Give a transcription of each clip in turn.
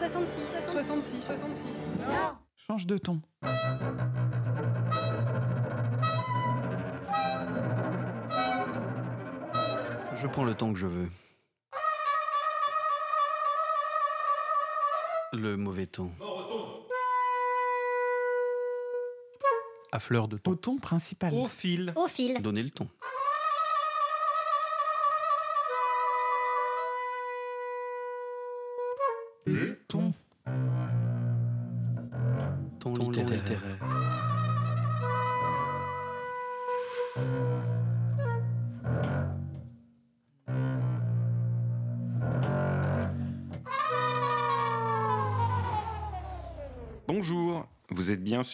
66, 66, 66. Non Change de ton. Je prends le temps que je veux. Le mauvais ton. À fleur de Au ton. ton principal. Au fil. Au fil. Donner le ton. Ton.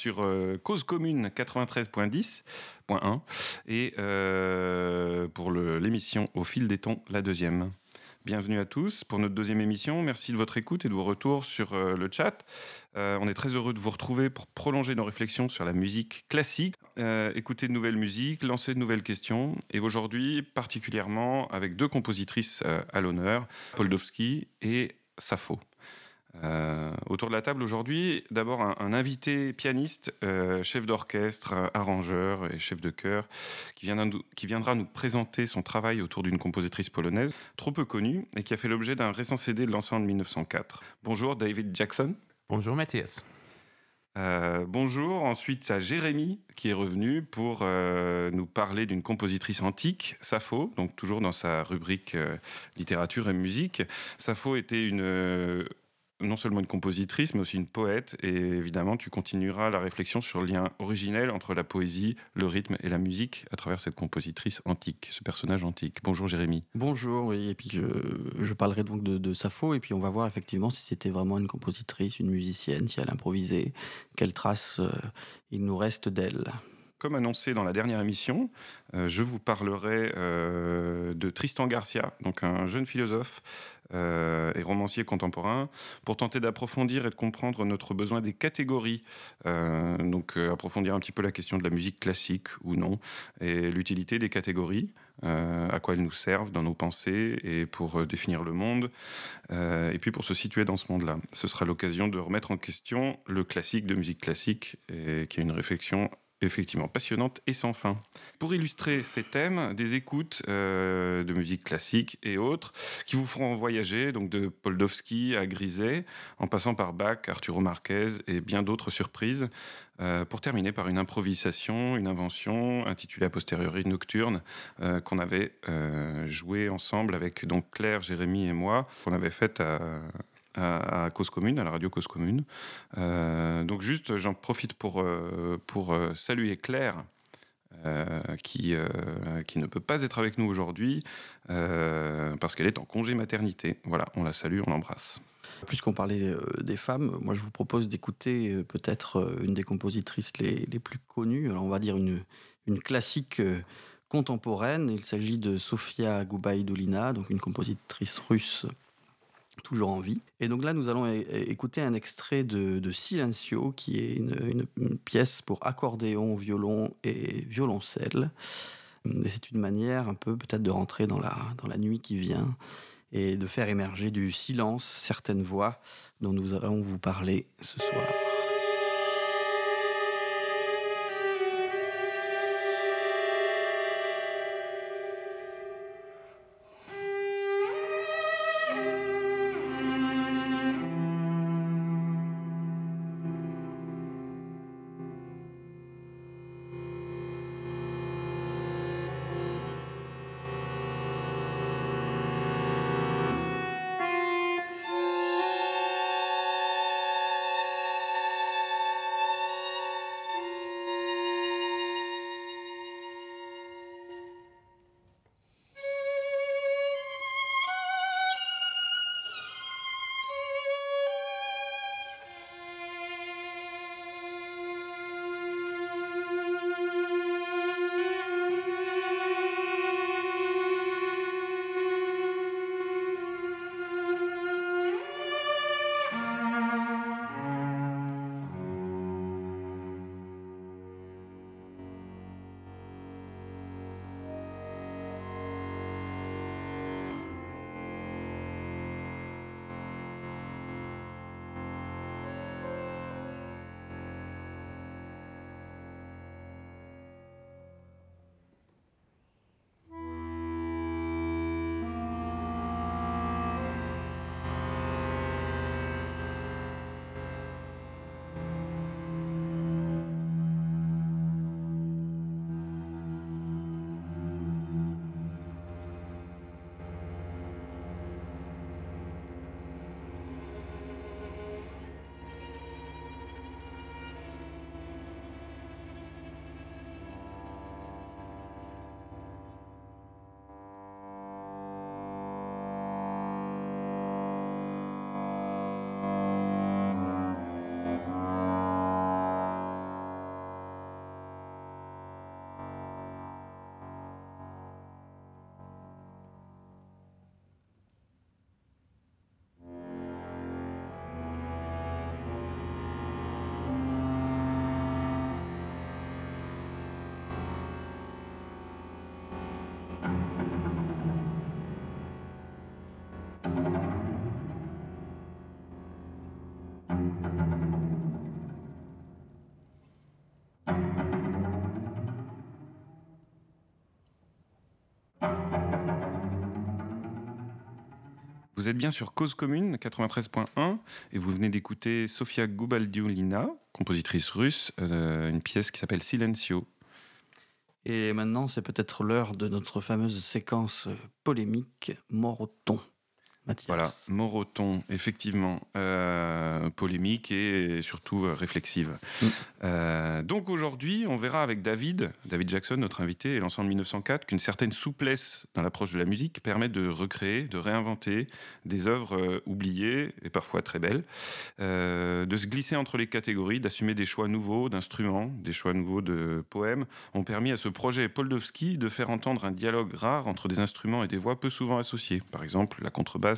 Sur Cause Commune 93.10.1 et euh, pour l'émission Au fil des tons, la deuxième. Bienvenue à tous pour notre deuxième émission. Merci de votre écoute et de vos retours sur euh, le chat. Euh, on est très heureux de vous retrouver pour prolonger nos réflexions sur la musique classique, écouter de nouvelles musiques, lancer de nouvelles questions. Et aujourd'hui, particulièrement avec deux compositrices à l'honneur, Poldowski et Sappho. Euh, autour de la table aujourd'hui, d'abord un, un invité pianiste, euh, chef d'orchestre, euh, arrangeur et chef de chœur, qui, viendra nous- qui viendra nous présenter son travail autour d'une compositrice polonaise trop peu connue et qui a fait l'objet d'un récent CD de lancé en 1904. Bonjour David Jackson. Bonjour Mathias. Euh, bonjour, ensuite à Jérémy qui est revenu pour euh, nous parler d'une compositrice antique, Sappho, donc toujours dans sa rubrique euh, littérature et musique. Sappho était une, non seulement une compositrice, mais aussi une poète, et évidemment tu continueras la réflexion sur le lien originel entre la poésie, le rythme et la musique à travers cette compositrice antique, ce personnage antique. Bonjour Jérémy. Bonjour, oui, et puis je, parlerai donc de, de Sappho, et puis on va voir effectivement si c'était vraiment une compositrice, une musicienne, si elle improvisait, quelles traces euh, il nous reste d'elle. Comme annoncé dans la dernière émission, euh, je vous parlerai euh, de Tristan Garcia, donc un jeune philosophe euh, et romancier contemporain, pour tenter d'approfondir et de comprendre notre besoin des catégories. Donc approfondir un petit peu la question de la musique classique ou non, et l'utilité des catégories, à quoi elles nous servent dans nos pensées et pour définir le monde, et puis pour se situer dans ce monde-là. Ce sera l'occasion de remettre en question le classique de musique classique, et qui est une réflexion effectivement passionnante et sans fin. Pour illustrer ces thèmes, des écoutes euh, de musique classique et autres qui vous feront voyager, donc de Poldowski à Griset, en passant par Bach, Arturo Marquez et bien d'autres surprises, euh, pour terminer par une improvisation, une invention intitulée a posteriori Nocturne, euh, qu'on avait euh, joué ensemble avec donc Claire, Jérémy et moi, qu'on avait faite à, à, Cause Commune, à la radio Cause Commune. Euh, donc juste, j'en profite pour, euh, pour euh, saluer Claire, qui, qui ne peut pas être avec nous aujourd'hui, parce qu'elle est en congé maternité. Voilà, on la salue, on l'embrasse. Puisqu'on parlait des femmes, moi je vous propose d'écouter peut-être une des compositrices les, les plus connues, alors on va dire une, une classique contemporaine. Il s'agit de Sofia Gubaidulina, donc une compositrice russe toujours en vie. Et donc là, nous allons écouter un extrait de, de Silencio, qui est une pièce pour accordéon, violon et violoncelle. Et c'est une manière un peu peut-être de rentrer dans la, dans la nuit qui vient et de faire émerger du silence certaines voix dont nous allons vous parler ce soir. Vous êtes bien sur Cause Commune 93.1 et vous venez d'écouter Sofia Gubaldiolina, compositrice russe, euh, une pièce qui s'appelle Silencio. Et maintenant, c'est peut-être l'heure de notre fameuse séquence polémique Moroton. Mathias. Voilà, Moroton, effectivement, euh, polémique et surtout euh, réflexive. Mm. Euh, donc aujourd'hui, on verra avec David, David Jackson, notre invité, et l'ensemble 1904, qu'une certaine souplesse dans l'approche de la musique permet de recréer, de réinventer des œuvres euh, oubliées et parfois très belles, de se glisser entre les catégories, d'assumer des choix nouveaux d'instruments, des choix nouveaux de poèmes, ont permis à ce projet Poldovski de faire entendre un dialogue rare entre des instruments et des voix peu souvent associées. Par exemple, la contrebasse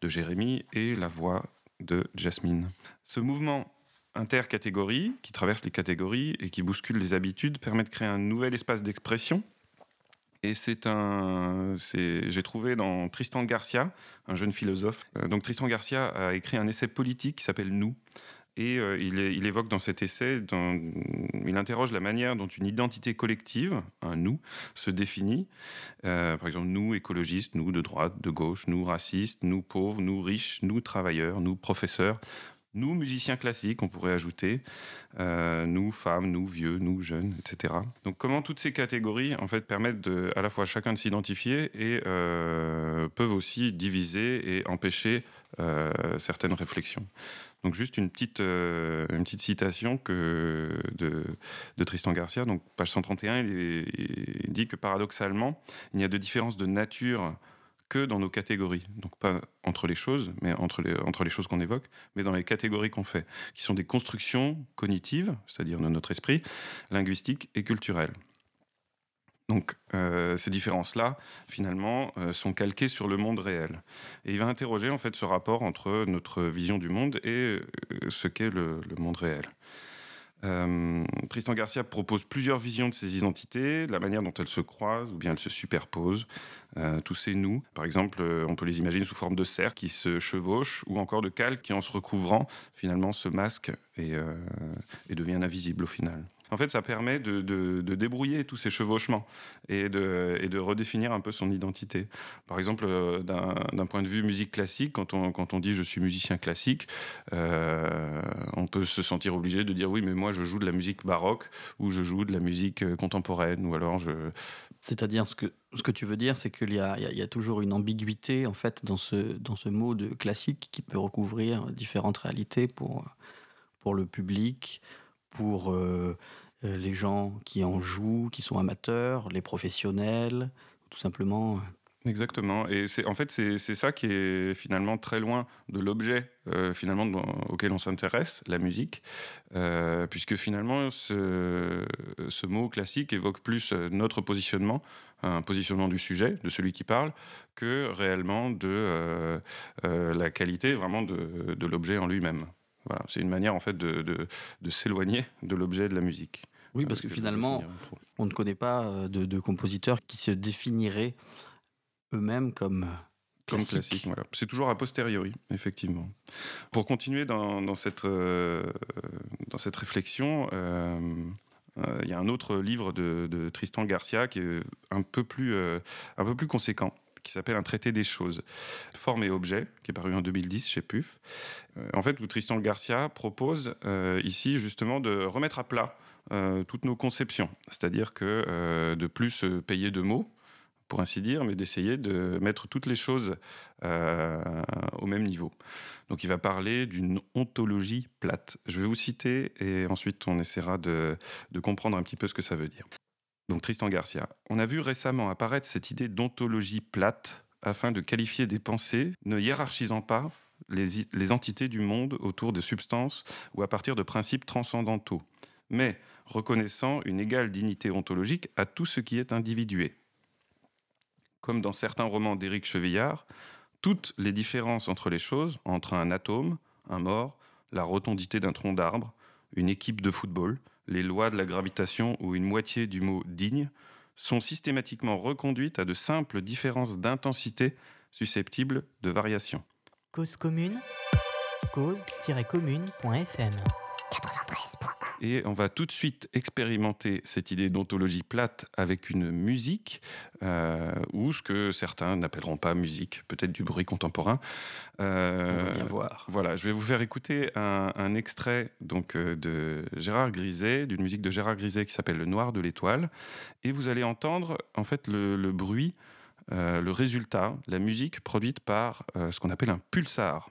de Jérémy et la voix de Jasmine. Ce mouvement intercatégorie qui traverse les catégories et qui bouscule les habitudes permet de créer un nouvel espace d'expression. Et c'est un, j'ai trouvé dans Tristan Garcia, un jeune philosophe. Euh, donc Tristan Garcia a écrit un essai politique qui s'appelle Nous. Et euh, il, évoque dans cet essai, il interroge la manière dont une identité collective, un nous, se définit. Euh, par exemple, nous écologistes, nous de droite, de gauche, nous racistes, nous pauvres, nous riches, nous travailleurs, nous professeurs, nous musiciens classiques, on pourrait ajouter, euh, nous femmes, nous vieux, nous jeunes, etc. Donc comment toutes ces catégories en fait permettent à la fois chacun de s'identifier et peuvent aussi diviser et empêcher certaines réflexions. Donc juste une petite, euh, citation de, Tristan Garcia, donc page 131, il, il dit que paradoxalement, il n'y a de différence de nature que dans nos catégories. Donc pas entre les choses, mais entre les, entre les choses qu'on évoque, mais dans les catégories qu'on fait, qui sont des constructions cognitives, c'est-à-dire de notre esprit, linguistiques et culturelles. Donc euh, ces différences-là, finalement, euh, sont calquées sur le monde réel. Et il va interroger en fait ce rapport entre notre vision du monde et euh, ce qu'est le, monde réel. Tristan Garcia propose plusieurs visions de ces identités, de la manière dont elles se croisent ou bien elles se superposent. Tous ces nous, par exemple, on peut les imaginer sous forme de cercles qui se chevauchent ou encore de calques qui, en se recouvrant, finalement se masquent et, euh, et deviennent invisibles au final. En fait, ça permet de, de- débrouiller tous ces chevauchements et de, et de redéfinir un peu son identité. Par exemple, euh, d'un point de vue musique classique, quand on, quand on dit je suis musicien classique, euh, on peut se sentir obligé de dire oui, mais moi je joue de la musique baroque ou je joue de la musique euh, contemporaine ou alors je, C'est-à-dire, ce que, ce que tu veux dire, c'est qu'il y y y a toujours une ambiguïté en fait dans ce, dans ce mot de classique qui peut recouvrir différentes réalités pour, pour le public, pour les gens qui en jouent, qui sont amateurs, les professionnels, tout simplement. euh, Exactement. Et c'est en fait c'est ça qui est finalement très loin de l'objet euh, finalement auquel on s'intéresse, la musique, Euh, puisque finalement ce, ce mot classique évoque plus euh, notre positionnement, un positionnement du sujet, de celui qui parle, que réellement de euh, euh, la qualité vraiment de, de l'objet en lui-même. Voilà, c'est une manière en fait de, de- de s'éloigner de l'objet de la musique. Oui, parce que finalement, on ne connaît pas euh, de, de compositeurs qui se définiraient eux-mêmes comme Comme classiques. classique, voilà. C'est toujours a posteriori, effectivement. Pour continuer dans, dans cette, euh, dans cette réflexion, euh, euh, il y a un autre livre de, de Tristan Garcia qui est un peu plus, euh, un peu plus conséquent qui s'appelle Un traité des choses, forme et objet, qui est paru en 2010 chez PUF. Euh, en fait, où Tristan Garcia propose euh, ici justement de remettre à plat euh, toutes nos conceptions, c'est-à-dire que euh, de plus se payer de mots, pour ainsi dire, mais d'essayer de mettre toutes les choses euh, au même niveau. Donc il va parler d'une ontologie plate. Je vais vous citer et ensuite on essaiera de, comprendre un petit peu ce que ça veut dire. Donc Tristan Garcia. On a vu récemment apparaître cette idée d'ontologie plate afin de qualifier des pensées ne hiérarchisant pas les entités du monde autour de substances ou à partir de principes transcendantaux, mais reconnaissant une égale dignité ontologique à tout ce qui est individué comme dans certains romans d'Éric Chevillard, toutes les différences entre les choses, entre un atome, un mort, la rotondité d'un tronc d'arbre, une équipe de football, les lois de la gravitation ou une moitié du mot digne, sont systématiquement reconduites à de simples différences d'intensité susceptibles de variation. Cause commune, cause-commune.fm. Et on va tout de suite expérimenter cette idée d'ontologie plate avec une musique, euh, ou ce que certains n'appelleront pas musique, peut-être du bruit contemporain. Euh, on va bien voir. Voilà, je vais vous faire écouter un, extrait donc, euh, de Gérard Griset, d'une musique de Gérard Griset qui s'appelle Le Noir de l'étoile. Et vous allez entendre en fait le, le bruit euh, le résultat, la musique produite par euh, ce qu'on appelle un pulsar.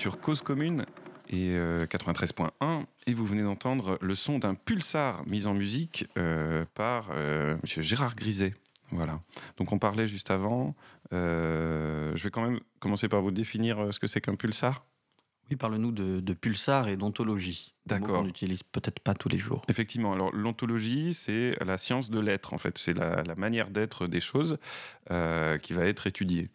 Sur Cause Commune et 93.1 euh, et vous venez d'entendre le son d'un pulsar mis en musique euh, par euh, Monsieur Gérard Griset. Voilà. Donc on parlait juste avant. je vais quand même commencer par vous définir ce que c'est qu'un pulsar. Oui, parle-nous de, pulsar et d'ontologie. D'accord. On n'utilise peut-être pas tous les jours. Effectivement. Alors l'ontologie, c'est la science de l'être. En fait, c'est la, manière d'être des choses qui va être étudiée.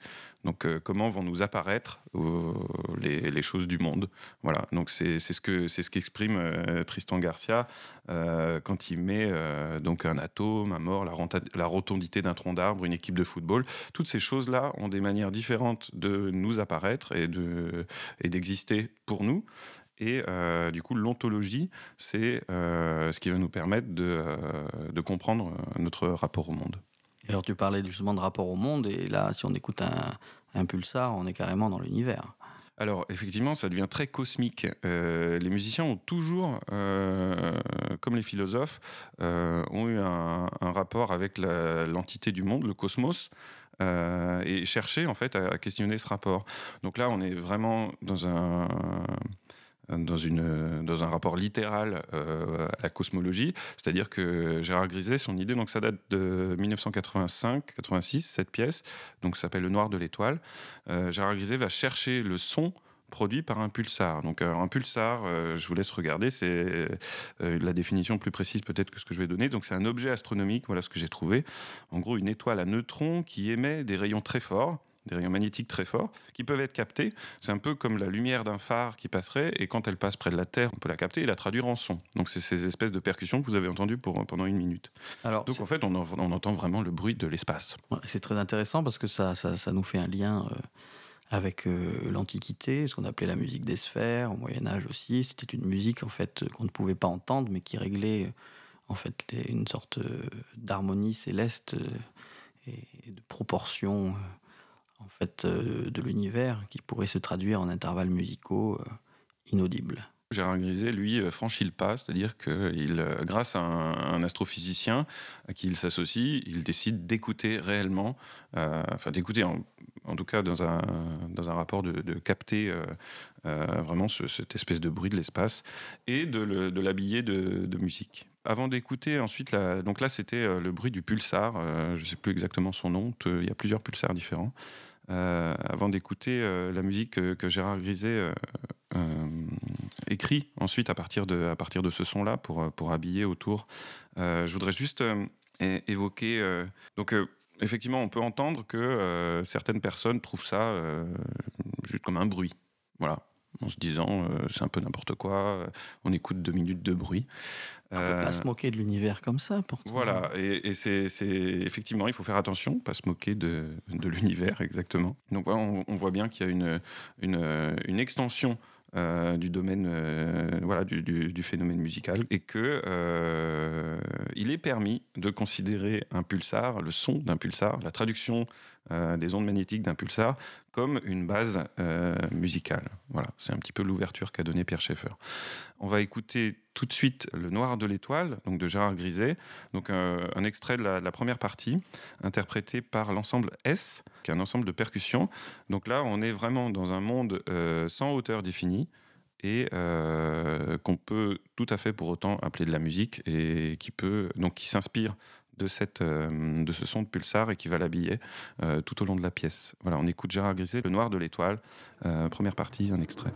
Donc, euh, comment vont nous apparaître euh, les, choses du monde Voilà. Donc, c'est ce que c'est ce qu'exprime euh, Tristan Garcia quand il met donc un atome, un mort, la, rotondité d'un tronc d'arbre, une équipe de football. Toutes ces choses-là ont des manières différentes de nous apparaître et de et d'exister pour nous. Et du coup, l'ontologie, c'est ce qui va nous permettre de comprendre notre rapport au monde alors tu parlais justement de rapport au monde, et là, si on écoute un, pulsar, on est carrément dans l'univers. Alors effectivement, ça devient très cosmique. Euh, les musiciens ont toujours, euh, comme les philosophes, euh, ont eu un, rapport avec l'entité du monde, le cosmos, et cherché en fait à, questionner ce rapport. Donc là, on est vraiment dans un dans, un rapport littéral euh, à la cosmologie. C'est-à-dire que Gérard Griset, son idée, donc ça date de 1985-86, cette pièce, donc s'appelle Le Noir de l'étoile. Euh, Gérard Griset va chercher le son produit par un pulsar. Donc euh, un pulsar, je vous laisse regarder, c'est la définition plus précise peut-être que ce que je vais donner. Donc c'est un objet astronomique, voilà ce que j'ai trouvé. En gros, une étoile à neutrons qui émet des rayons très forts des rayons magnétiques très forts, qui peuvent être captés. C'est un peu comme la lumière d'un phare qui passerait, et quand elle passe près de la Terre, on peut la capter et la traduire en son. Donc c'est ces espèces de percussions que vous avez entendues pour, pendant une minute. Alors, Donc en fait, on, entend vraiment le bruit de l'espace. C'est très intéressant parce que ça, ça, nous fait un lien. Euh, avec euh, l'Antiquité, ce qu'on appelait la musique des sphères, au Moyen Âge aussi. C'était une musique en fait qu'on ne pouvait pas entendre, mais qui réglait en fait une sorte euh, d'harmonie céleste et de proportion en fait, euh, de l'univers qui pourrait se traduire en intervalles musicaux euh, inaudibles. Gérard Griset, lui, euh, franchit le pas, c'est-à-dire que grâce à un, astrophysicien à qui il s'associe, il décide d'écouter réellement, enfin d'écouter en, tout cas dans un, dans un rapport de, capter vraiment cette espèce de bruit de l'espace et de l'habiller de, musique avant d'écouter ensuite, donc là c'était le bruit du pulsar, je ne sais plus exactement son nom, il y a plusieurs pulsars différents. Euh, avant d'écouter euh, la musique que, Gérard Griset euh, écrit ensuite à partir de, à partir de ce son-là pour, pour habiller autour. je voudrais juste évoquer. donc, effectivement, on peut entendre que certaines personnes trouvent ça juste comme un bruit. Voilà en se disant c'est un peu n'importe quoi, on écoute deux minutes de bruit. On ne peut pas euh, se moquer de l'univers comme ça, pourtant. Voilà, et, c'est effectivement, il faut faire attention, pas se moquer de, de l'univers, exactement. Donc voilà, on, voit bien qu'il y a une, une, une extension du domaine voilà du, du, phénomène musical et que il est permis de considérer un pulsar, le son d'un pulsar, la traduction euh, des ondes magnétiques d'un pulsar, comme une base euh, musicale. Voilà, c'est un petit peu l'ouverture qu'a donné Pierre Schaeffer. On va écouter tout de suite Le Noir de l'étoile, donc de Gérard Griset, donc euh, un extrait de la, première partie, interprété par l'ensemble S, qui est un ensemble de percussions. Donc là, on est vraiment dans un monde sans hauteur définie et qu'on peut tout à fait pour autant appeler de la musique et qui peut donc qui s'inspire euh, de ce son de pulsar et qui va l'habiller euh, tout au long de la pièce. Voilà, on écoute Gérard Griset, Le Noir de l'étoile, euh, première partie, un extrait.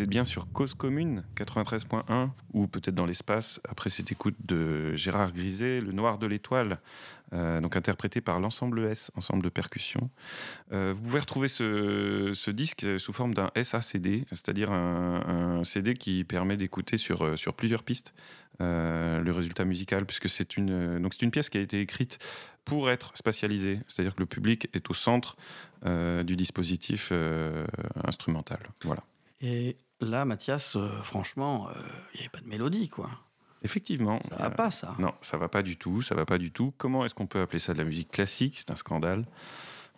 Êtes bien sur Cause Commune 93.1 ou peut-être dans l'espace après cette écoute de Gérard Griset, Le Noir de l'étoile, euh, donc interprété par l'ensemble S, ensemble de percussions. Euh, vous pouvez retrouver ce, disque sous forme d'un SACD, c'est-à-dire un, CD qui permet d'écouter sur, euh, sur plusieurs pistes le résultat musical, puisque c'est une, une pièce qui a été écrite pour être spatialisé, c'est-à-dire que le public est au centre du dispositif instrumental. Voilà. Là, Mathias, euh, franchement, il n'y avait pas de mélodie, quoi. Effectivement. Ça va pas, ça. Non, ça va pas du tout, ça va pas du tout. Comment est-ce qu'on peut appeler ça de la musique classique? C'est un scandale.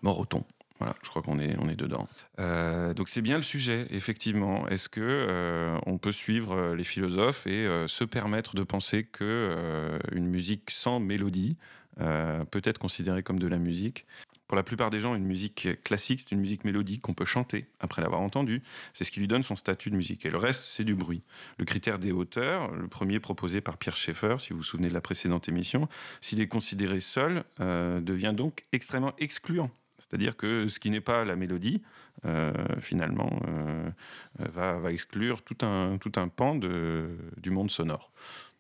Mort au ton. Voilà, je crois qu'on est, on est dedans. Euh, donc c'est bien le sujet, effectivement. Est-ce que euh, on peut suivre euh, les philosophes et se permettre de penser que une musique sans mélodie peut être considérée comme de la musique? Pour la plupart des gens, une musique classique, c'est une musique mélodique qu'on peut chanter après l'avoir entendue. C'est ce qui lui donne son statut de musique. Et le reste, c'est du bruit. Le critère des hauteurs, le premier proposé par Pierre Schaeffer, si vous vous souvenez de la précédente émission, s'il est considéré seul, devient donc extrêmement excluant c'est-à-dire que ce qui n'est pas la mélodie, euh, finalement, euh, va, exclure tout un, tout un pan de, du monde sonore.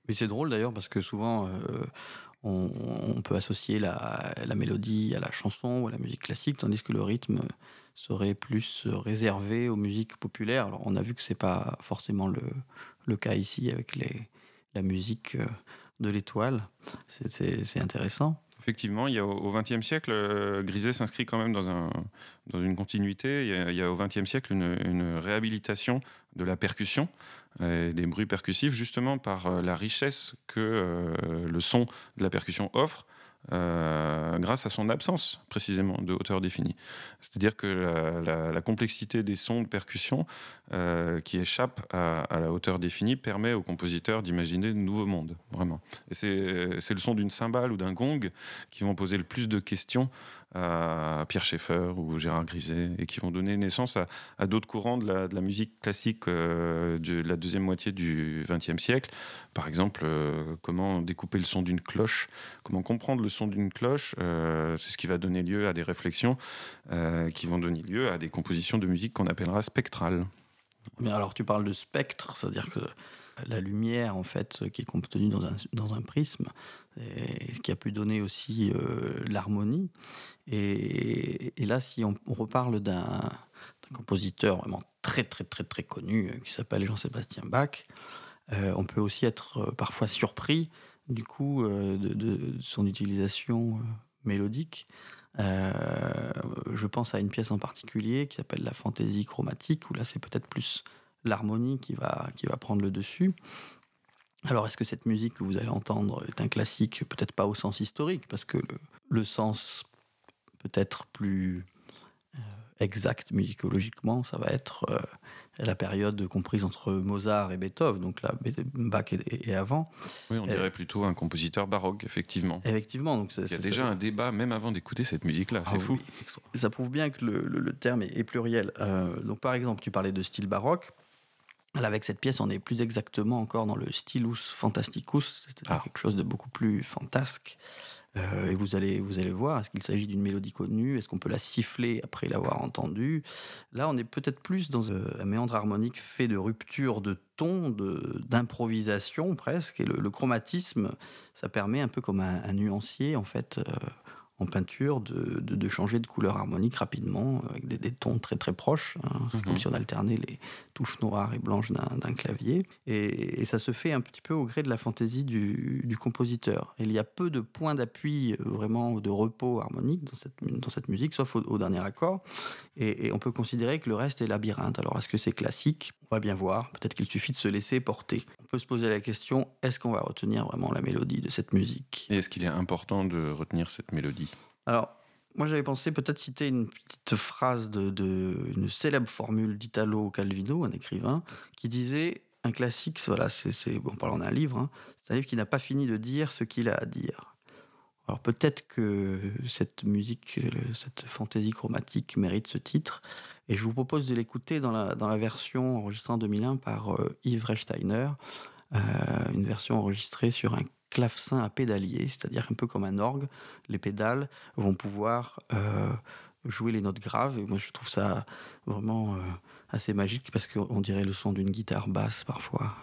Mais c'est drôle d'ailleurs parce que souvent euh, on, peut associer la, la, mélodie à la chanson ou à la musique classique, tandis que le rythme serait plus réservé aux musiques populaires. On a vu que c'est pas forcément le, le, cas ici avec les, la musique de l'étoile. C'est intéressant. Effectivement, il y a au XXe siècle, euh, Griset s'inscrit quand même dans, un, dans une continuité. Il y a, au XXe siècle une, réhabilitation de la percussion, et des bruits percussifs, justement par euh, la richesse que euh, le son de la percussion offre euh, grâce à son absence précisément de hauteur définie. C'est-à-dire que la, complexité des sons de percussion euh, qui échappent à, la hauteur définie permet au compositeur d'imaginer de nouveaux mondes, vraiment. Et c'est le son d'une cymbale ou d'un gong qui vont poser le plus de questions à Pierre Schaeffer ou Gérard Griset et qui vont donner naissance à, d'autres courants de la, musique classique euh, de la deuxième moitié du XXe siècle. Par exemple, euh, comment découper le son d'une cloche, comment comprendre le son d'une cloche, euh, c'est ce qui va donner lieu à des réflexions qui vont donner lieu à des compositions de musique qu'on appellera spectrales. Mais alors tu parles de spectre, c'est-à-dire que la lumière en fait qui est contenue dans un, dans un prisme, et qui a pu donner aussi euh, l'harmonie. Et, là, si on, reparle d'un compositeur vraiment très très très très connu euh, qui s'appelle Jean-Sébastien Bach, euh, on peut aussi être parfois surpris du coup de, son utilisation mélodique. je pense à une pièce en particulier qui s'appelle la fantaisie chromatique, où là c'est peut-être plus l'harmonie qui va, qui va prendre le dessus. Alors, est-ce que cette musique que vous allez entendre est un classique Peut-être pas au sens historique, parce que le, sens peut-être plus euh, exact musicologiquement, ça va être euh, la période comprise entre Mozart et Beethoven, donc là, Bach et, avant. Oui, on dirait plutôt un compositeur baroque, effectivement. Effectivement. Donc Il y a déjà un débat, même avant d'écouter cette musique-là, c'est ah fou. Ça prouve bien que le, terme est, pluriel. Euh, donc, par exemple, tu parlais de style baroque. Avec cette pièce, on est plus exactement encore dans le stylus fantasticus, c'est-à-dire ah. quelque chose de beaucoup plus fantasque. Euh, et vous allez, vous allez voir, est-ce qu'il s'agit d'une mélodie connue? Est-ce qu'on peut la siffler après l'avoir entendue? Là, on est peut-être plus dans euh, un méandre harmonique fait de rupture de ton, d'improvisation presque. Et le, chromatisme, ça permet un peu comme un, nuancier, en fait, euh, en peinture de, de, changer de couleur harmonique rapidement, avec des, des tons très très proches, hein, mhm. comme si on alternait les touches noires et blanches d'un clavier. Et, ça se fait un petit peu au gré de la fantaisie du, du compositeur. il y a peu de points d'appui, euh, vraiment de repos harmonique dans cette, dans cette musique, sauf au, dernier accord. Et, on peut considérer que le reste est labyrinthe. Alors est-ce que c'est classique? On va bien voir. Peut-être qu'il suffit de se laisser porter. On peut se poser la question, est-ce qu'on va retenir vraiment la mélodie de cette musique? Et est-ce qu'il est important de retenir cette mélodie? Alors, moi j'avais pensé peut-être citer une petite phrase de, une célèbre formule d'Italo Calvino, un écrivain, qui disait un classique, voilà, c'est bon, parlant d'un livre, hein, c'est un livre qui n'a pas fini de dire ce qu'il a à dire. Alors peut-être que cette musique, cette fantaisie chromatique mérite ce titre, et je vous propose de l'écouter dans la, dans la version enregistrée en 2001 par euh, Yves Rechsteiner, une version enregistrée sur un clavecin à pédalier, c'est-à-dire un peu comme un orgue. Les pédales vont pouvoir euh, jouer les notes graves. Et moi, je trouve ça vraiment euh, assez magique parce qu'on dirait le son d'une guitare basse parfois.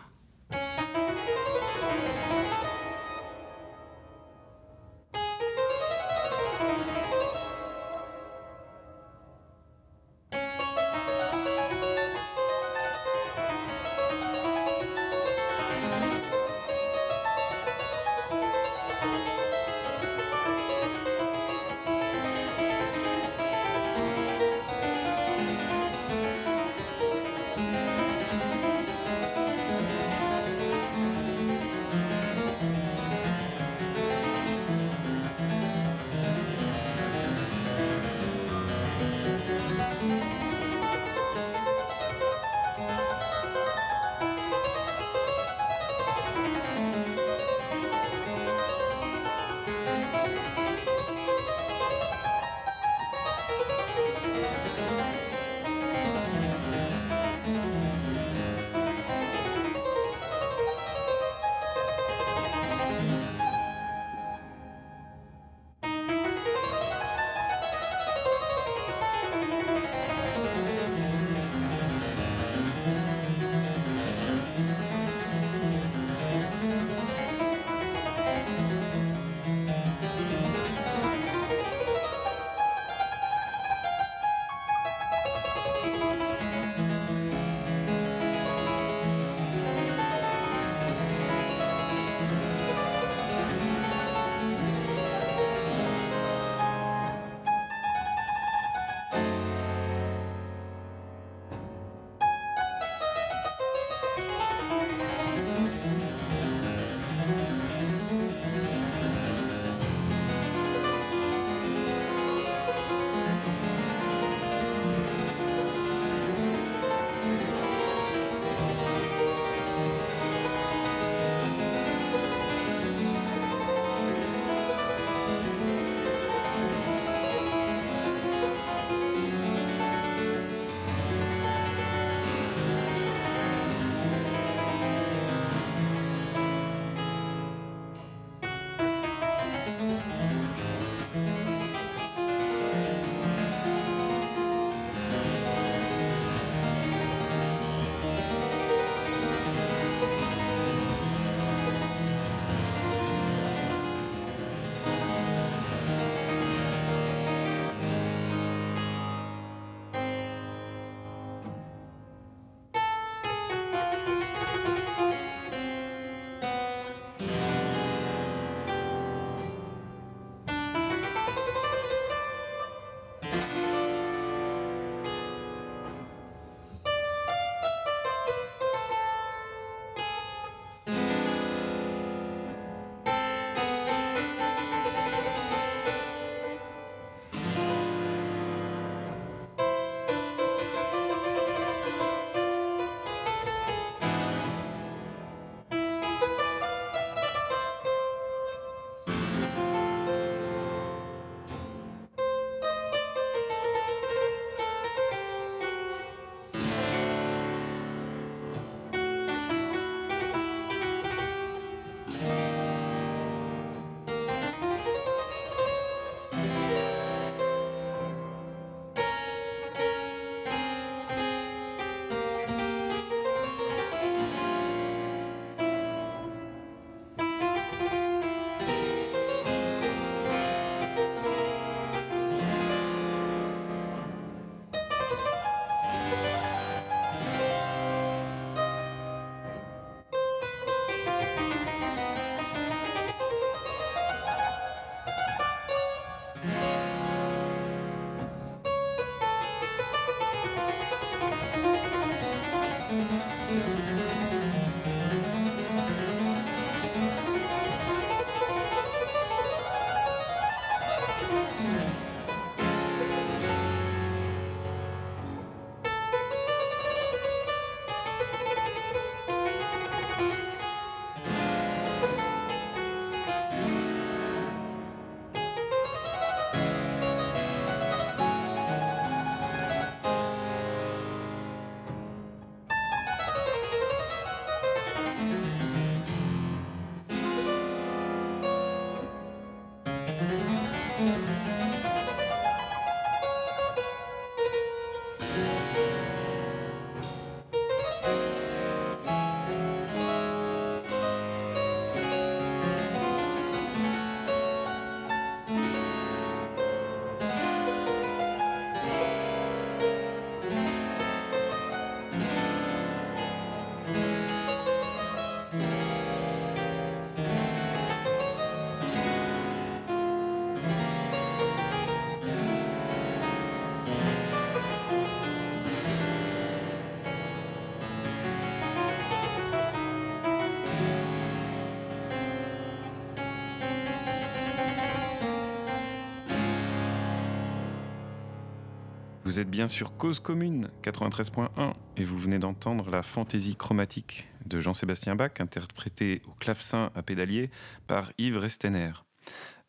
Vous êtes bien sur Cause Commune 93.1 et vous venez d'entendre la fantaisie chromatique de Jean-Sébastien Bach, interprétée au clavecin à pédalier par Yves Restener.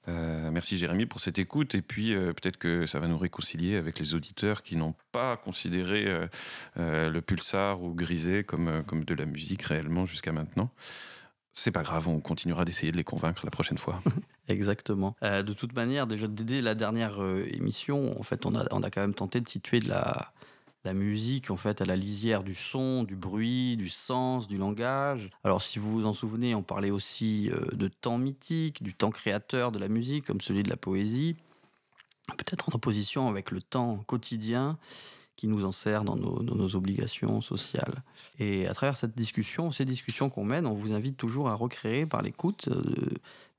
Euh, merci Jérémy pour cette écoute et puis euh, peut-être que ça va nous réconcilier avec les auditeurs qui n'ont pas considéré euh, le pulsar ou grisé comme, comme de la musique réellement jusqu'à maintenant. C'est pas grave, on continuera d'essayer de les convaincre la prochaine fois. Exactement. de toute manière, déjà dès la dernière émission, en fait, on a, on a quand même tenté de situer de la, la musique en fait à la lisière du son, du bruit, du sens, du langage. Alors si vous vous en souvenez, on parlait aussi euh, de temps mythique, du temps créateur de la musique comme celui de la poésie, peut-être en opposition avec le temps quotidien qui nous en sert dans nos, obligations sociales. Et à travers cette discussion, ces discussions qu'on mène, on vous invite toujours à recréer par l'écoute euh,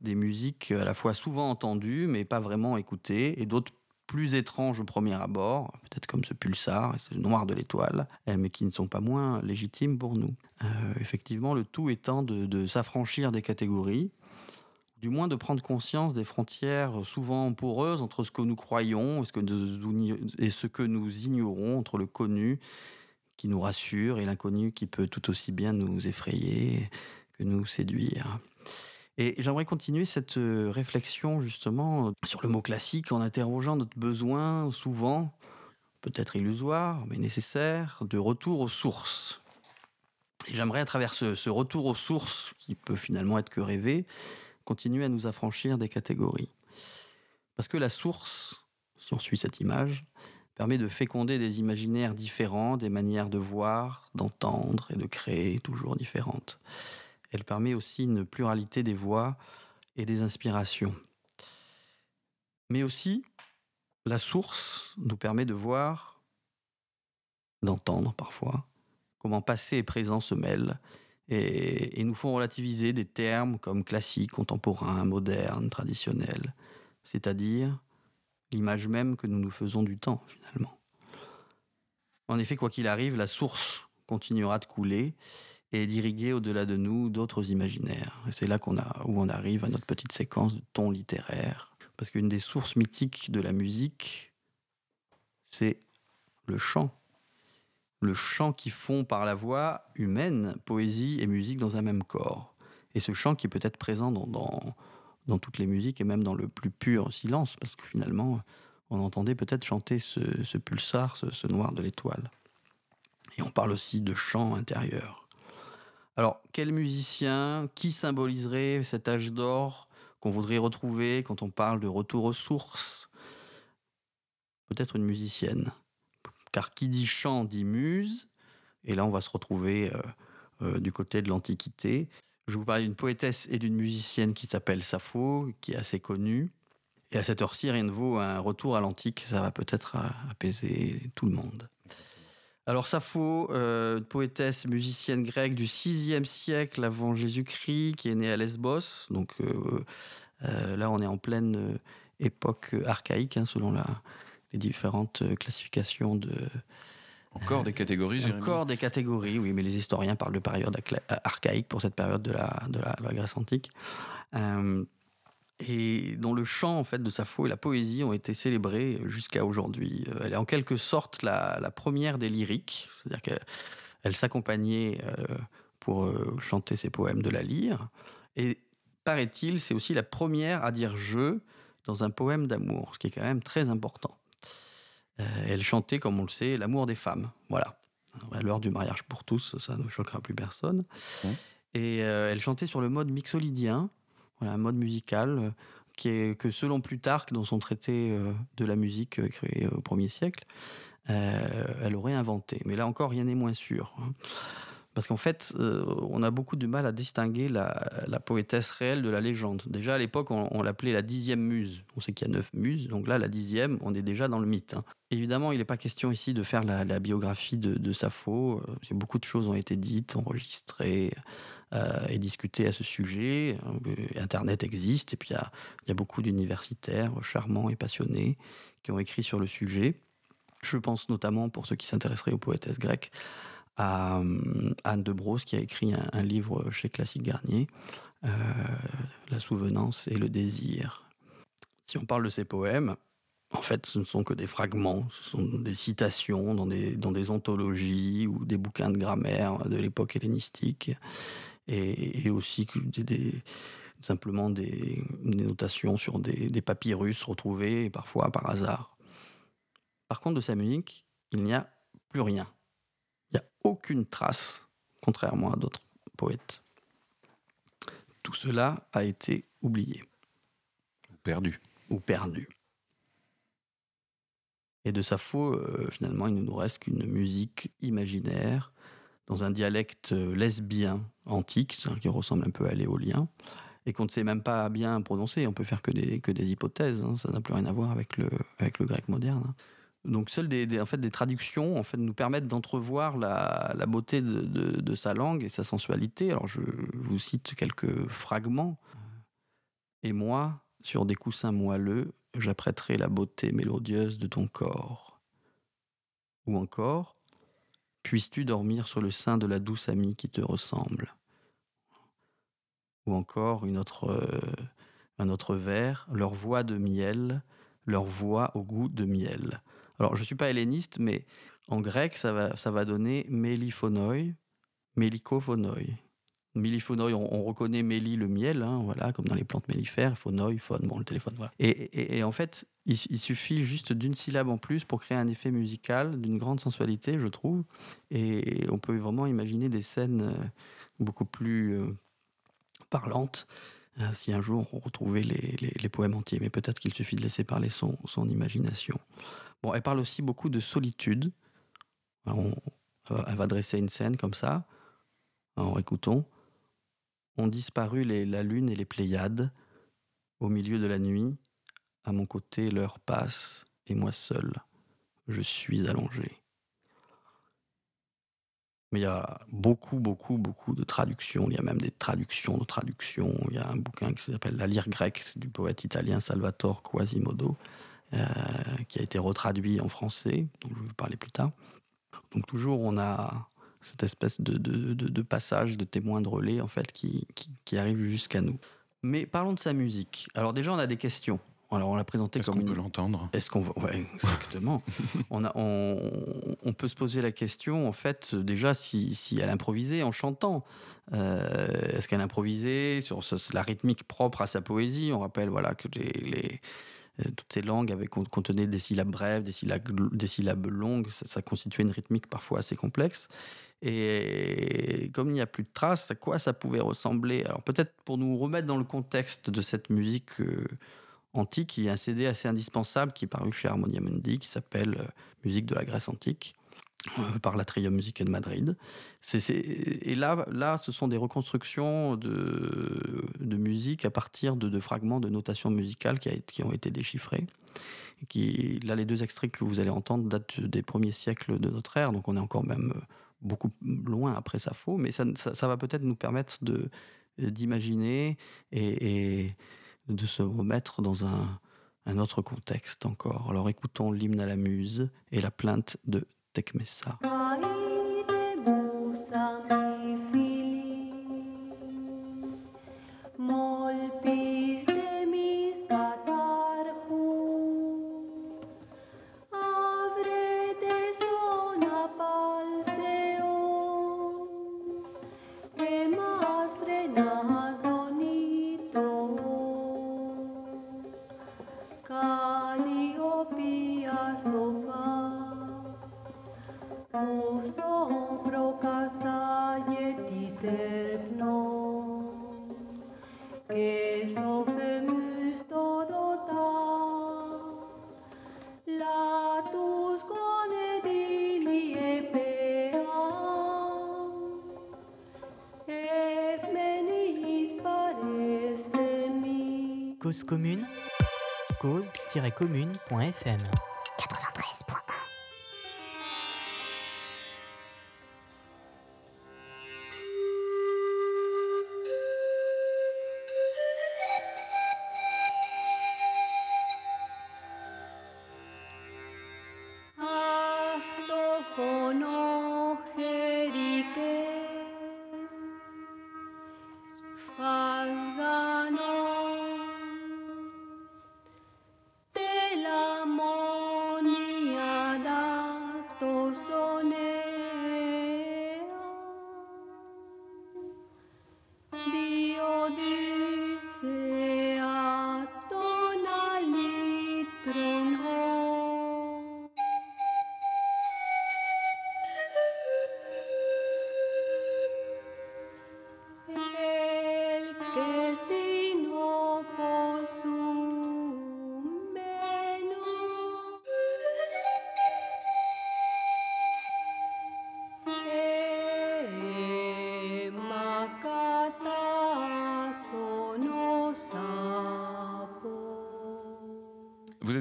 des musiques à la fois souvent entendues mais pas vraiment écoutées et d'autres plus étranges au premier abord, peut-être comme ce pulsar et ce noir de l'étoile, eh, mais qui ne sont pas moins légitimes pour nous. Euh, effectivement, le tout étant de, s'affranchir des catégories, du moins de prendre conscience des frontières souvent poreuses entre ce que nous croyons et ce que nous, ce ignorons, entre le connu qui nous rassure et l'inconnu qui peut tout aussi bien nous effrayer que nous séduire. Et j'aimerais continuer cette euh, réflexion justement euh, sur le mot classique en interrogeant notre besoin souvent, peut-être illusoire, mais nécessaire, de retour aux sources. Et j'aimerais à travers ce, retour aux sources, qui peut finalement être que rêver, à nous affranchir des catégories. Parce que la source, si on suit cette image, permet de féconder des imaginaires différents, des manières de voir, d'entendre et de créer toujours différentes. Elle permet aussi une pluralité des voix et des inspirations. Mais aussi, la source nous permet de voir, d'entendre parfois, comment passé et présent se mêlent et, nous font relativiser des termes comme classique, contemporain, moderne, traditionnel, c'est-à-dire l'image même que nous nous faisons du temps finalement. En effet, quoi qu'il arrive, la source continuera de couler et d'irriguer au-delà de nous d'autres imaginaires. Et c'est là où on arrive à notre petite séquence de ton littéraire. Parce qu'une des sources mythiques de la musique, c'est le chant. Le chant qui fond par la voix humaine, poésie et musique dans un même corps. Et ce chant qui peut être présent dans, dans, toutes les musiques et même dans le plus pur silence, parce que finalement, on entendait peut-être chanter ce, pulsar, ce, ce noir de l'étoile. Et on parle aussi de chant intérieur. Alors, quel musicien, qui symboliserait cet âge d'or qu'on voudrait retrouver quand on parle de retour aux sources? Peut-être une musicienne. Car qui dit chant dit muse, et là on va se retrouver euh, euh, du côté de l'Antiquité. Je vous parler d'une poétesse et d'une musicienne qui s'appelle Sappho, qui est assez connue. Et à cette heure-ci, rien ne vaut un retour à l'antique, ça va peut-être euh, apaiser tout le monde. Alors Sappho, euh, poétesse musicienne grecque du 6e siècle avant Jésus-Christ, qui est née à Lesbos. Donc là, on est en pleine époque archaïque, hein, selon la, les différentes classifications de... Encore des catégories, Jérémy? Encore des catégories, oui, mais les historiens parlent de période archaïque pour cette période de la, de la, Grèce antique et dont le chant en fait de Sappho et la poésie ont été célébrés jusqu'à aujourd'hui. Euh, elle est en quelque sorte la, première des lyriques, c'est-à-dire qu'elle s'accompagnait euh, pour euh, chanter ses poèmes de la lyre. Et paraît-il, c'est aussi la première à dire je dans un poème d'amour, ce qui est quand même très important. Elle chantait, comme on le sait, l'amour des femmes. Voilà. À l'heure du mariage pour tous, ça ne choquera plus personne. Mmh. Et elle chantait sur le mode mixolydien, voilà, un mode musical euh, qui est, que selon Plutarque, dans son traité euh, de la musique euh, créé au 1er siècle, elle aurait inventé. Mais là encore, rien n'est moins sûr. Hein. Parce qu'en fait, on a beaucoup de mal à distinguer la, poétesse réelle de la légende. Déjà, à l'époque, on, l'appelait la dixième muse. On sait qu'il y a neuf muses, donc là, la dixième, on est déjà dans le mythe. Hein. Évidemment, il n'est pas question ici de faire la, biographie de, Sappho. Beaucoup de choses ont été dites, enregistrées, euh, et discuter à ce sujet. Euh, Internet existe et puis il y a, beaucoup d'universitaires charmants et passionnés qui ont écrit sur le sujet. Je pense notamment, pour ceux qui s'intéresseraient aux poétesses grecques, à euh, Anne de Bros qui a écrit un, livre chez Classique Garnier, La souvenance et le désir. Si on parle de ces poèmes, En fait, ce ne sont que des fragments, ce sont des citations dans des, dans des anthologies ou des bouquins de grammaire de l'époque hellénistique, et, aussi des, simplement des, des, notations sur des, des papyrus retrouvés, parfois par hasard. Par contre, de sa musique, il n'y a plus rien. Il n'y a aucune trace, contrairement à d'autres poètes. Tout cela a été oublié. Perdu. Ou perdu. Et de Sappho, euh, finalement, il ne nous reste qu'une musique imaginaire dans un dialecte lesbien antique, qui ressemble un peu à l'éolien, et qu'on ne sait même pas bien prononcer. On peut faire que des, que des hypothèses. Hein. Ça n'a plus rien à voir avec le, avec le grec moderne. Donc seules des, traductions en fait, nous permettent d'entrevoir la, beauté de, sa langue et sa sensualité. Alors je vous cite quelques fragments. Et moi, sur des coussins moelleux, j'apprêterai la beauté mélodieuse de ton corps. Ou encore, puisses-tu dormir sur le sein de la douce amie qui te ressemble? Ou encore, euh, un autre vers, leur voix de miel, leur voix au goût de miel. Alors, je ne suis pas helléniste, mais en grec, ça va, ça va donner méliphonoi, mélikophonoi. Milliphonoï, on, on, reconnaît méli le miel, hein, voilà, comme dans les plantes mellifères, phonoï, phone, bon, le téléphone, voilà. Et, en fait, il, suffit juste d'une syllabe en plus pour créer un effet musical d'une grande sensualité, je trouve. Et on peut vraiment imaginer des scènes euh, beaucoup plus euh, parlantes euh, si un jour on retrouvait les, les, les poèmes entiers. Mais peut-être qu'il suffit de laisser parler son, son, imagination. Bon, elle parle aussi beaucoup de solitude. On, elle va dresser une scène comme ça. Alors écoutons ont disparu les, la lune et les Pléiades. Au milieu de la nuit, à mon côté, l'heure passe, et moi seul, je suis allongé. Mais il y a beaucoup, beaucoup, beaucoup de traductions. Il y a même des traductions de traductions. Il y a un bouquin qui s'appelle La lyre grecque du poète italien Salvatore Quasimodo, euh, qui a été retraduit en français, dont je vais vous parler plus tard. Donc toujours, on a cette espèce de, de, de, de, passage de témoin de relais en fait qui, qui, qui arrive jusqu'à nous. Mais parlons de sa musique. Alors déjà, on a des questions. Alors on l'a présenté comme une... peut l'entendre? Est-ce qu'on ouais, exactement on, a, on, on, peut se poser la question en fait déjà si, si elle improvisait en chantant. Euh, Est-ce qu'elle improvisait sur ce, la rythmique propre à sa poésie? On rappelle voilà que les, les toutes ces langues avaient contenaient des syllabes brèves, des syllabes, longues, ça, constituait une rythmique parfois assez complexe. Et comme il n'y a plus de traces, à quoi ça pouvait ressembler? Alors peut-être pour nous remettre dans le contexte de cette musique euh, antique, il y a un CD assez indispensable qui est paru chez Harmonia Mundi, qui s'appelle euh, Musique de la Grèce antique. euh, par la Trio Musique de Madrid. Et là, là, ce sont des reconstructions de, de musique à partir de, de, fragments de notation musicale qui, a, qui ont été déchiffrés. Qui, là, les deux extraits que vous allez entendre datent des premiers siècles de notre ère, donc on est encore même beaucoup loin après Sappho, mais ça, ça, ça va peut-être nous permettre de d'imaginer et, et, de se remettre dans un, un, autre contexte encore. Alors écoutons l'hymne à la muse et la plainte de Tecmessa. Cause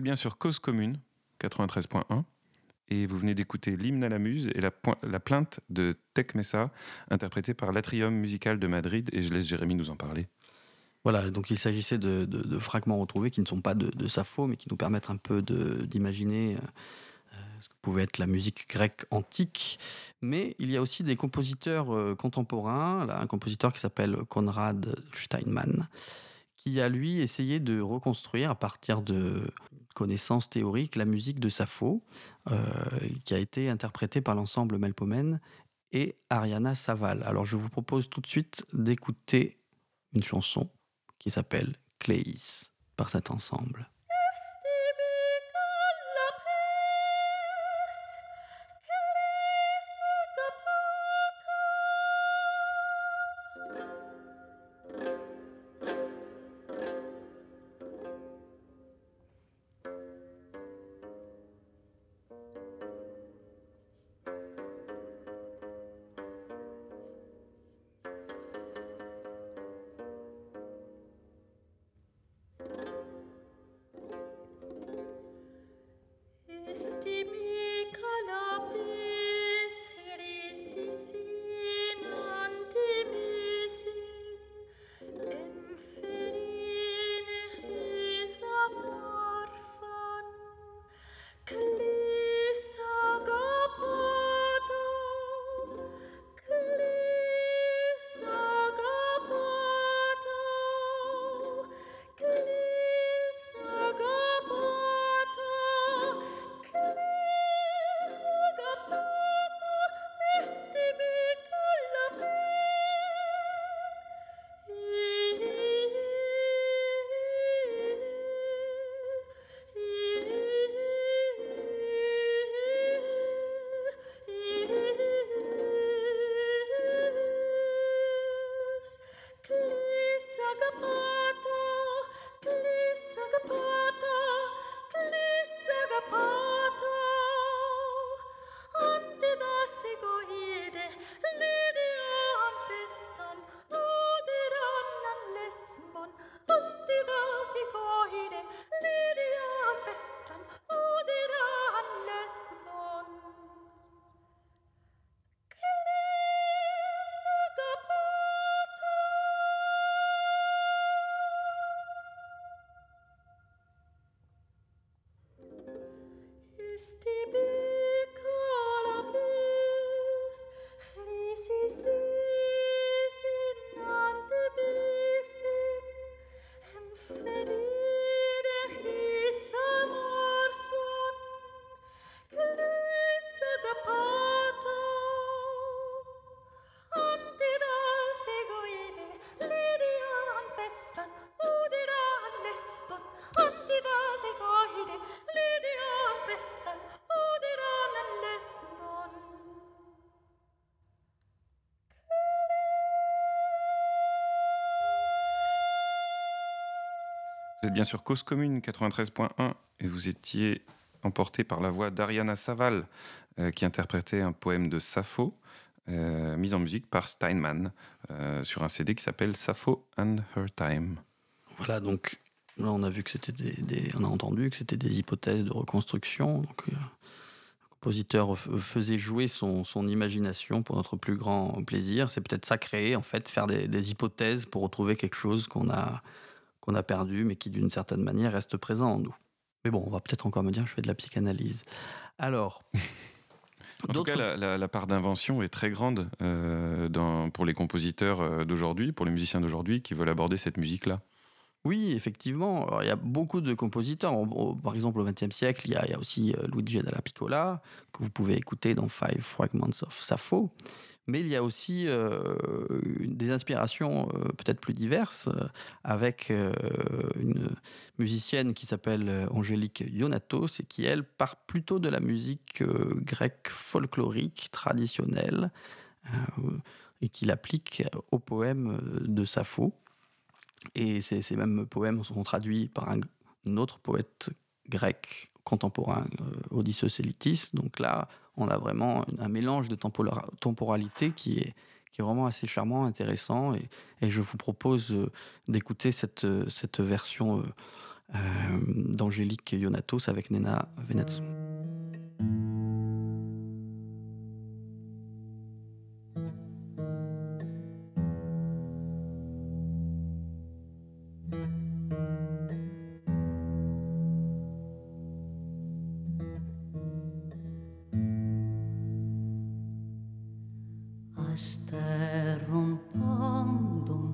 bien sur Cause Commune 93.1 et vous venez d'écouter l'hymne à la muse et la, la plainte de Tech Messa, interprétée par l'Atrium musical de Madrid, et je laisse Jérémy nous en parler. Voilà, donc il s'agissait de, fragments retrouvés qui ne sont pas de, de Sappho, mais qui nous permettent un peu d'imaginer euh, euh, ce que pouvait être la musique grecque antique. Mais il y a aussi des compositeurs euh, contemporains, un compositeur qui s'appelle Konrad Steinmann, qui a lui essayé de reconstruire à partir de connaissances théoriques la musique de Sappho, qui a été interprétée par l'ensemble Melpomène et Ariana Saval. Alors je vous propose tout de suite d'écouter une chanson qui s'appelle Cléis par cet ensemble. Bien sur Cause Commune 93.1 et vous étiez emporté par la voix d'Ariana Saval euh, qui interprétait un poème de Sappho euh, mis en musique par Steinman euh, sur un CD qui s'appelle Sappho and Her Time. Voilà donc là on a vu que c'était des, on a entendu que c'était des hypothèses de reconstruction donc le compositeur faisait jouer son, son, imagination pour notre plus grand plaisir. C'est peut-être ça créer, en fait, faire des hypothèses pour retrouver quelque chose qu'on a, qu'on a perdu, mais qui d'une certaine manière reste présent en nous. Mais bon, on va peut-être encore me dire que je fais de la psychanalyse. Alors. en tout cas, la, part d'invention est très grande euh, dans, pour les compositeurs euh, d'aujourd'hui, pour les musiciens d'aujourd'hui qui veulent aborder cette musique-là. Oui, effectivement. Alors, il y a beaucoup de compositeurs. Par exemple, au XXe siècle, il y, a, il y, a, aussi euh, Luigi Dalla Piccola, que vous pouvez écouter dans Five Fragments of Sappho mais il y a aussi euh, des inspirations euh, peut-être plus diverses, euh, avec une musicienne qui s'appelle Angélique Ionatos et qui, elle, part plutôt de la musique grecque folklorique, traditionnelle, et qui l'applique aux poèmes de Sappho. Et ces, mêmes poèmes sont traduits par un, autre poète grec contemporain, Odysseus Elitis. Donc là, on a vraiment un mélange de temporalité qui est, qui est vraiment assez charmant, intéressant. Et, je vous propose d'écouter cette, cette version d'Angélique Ionatos avec Nena stai rompendo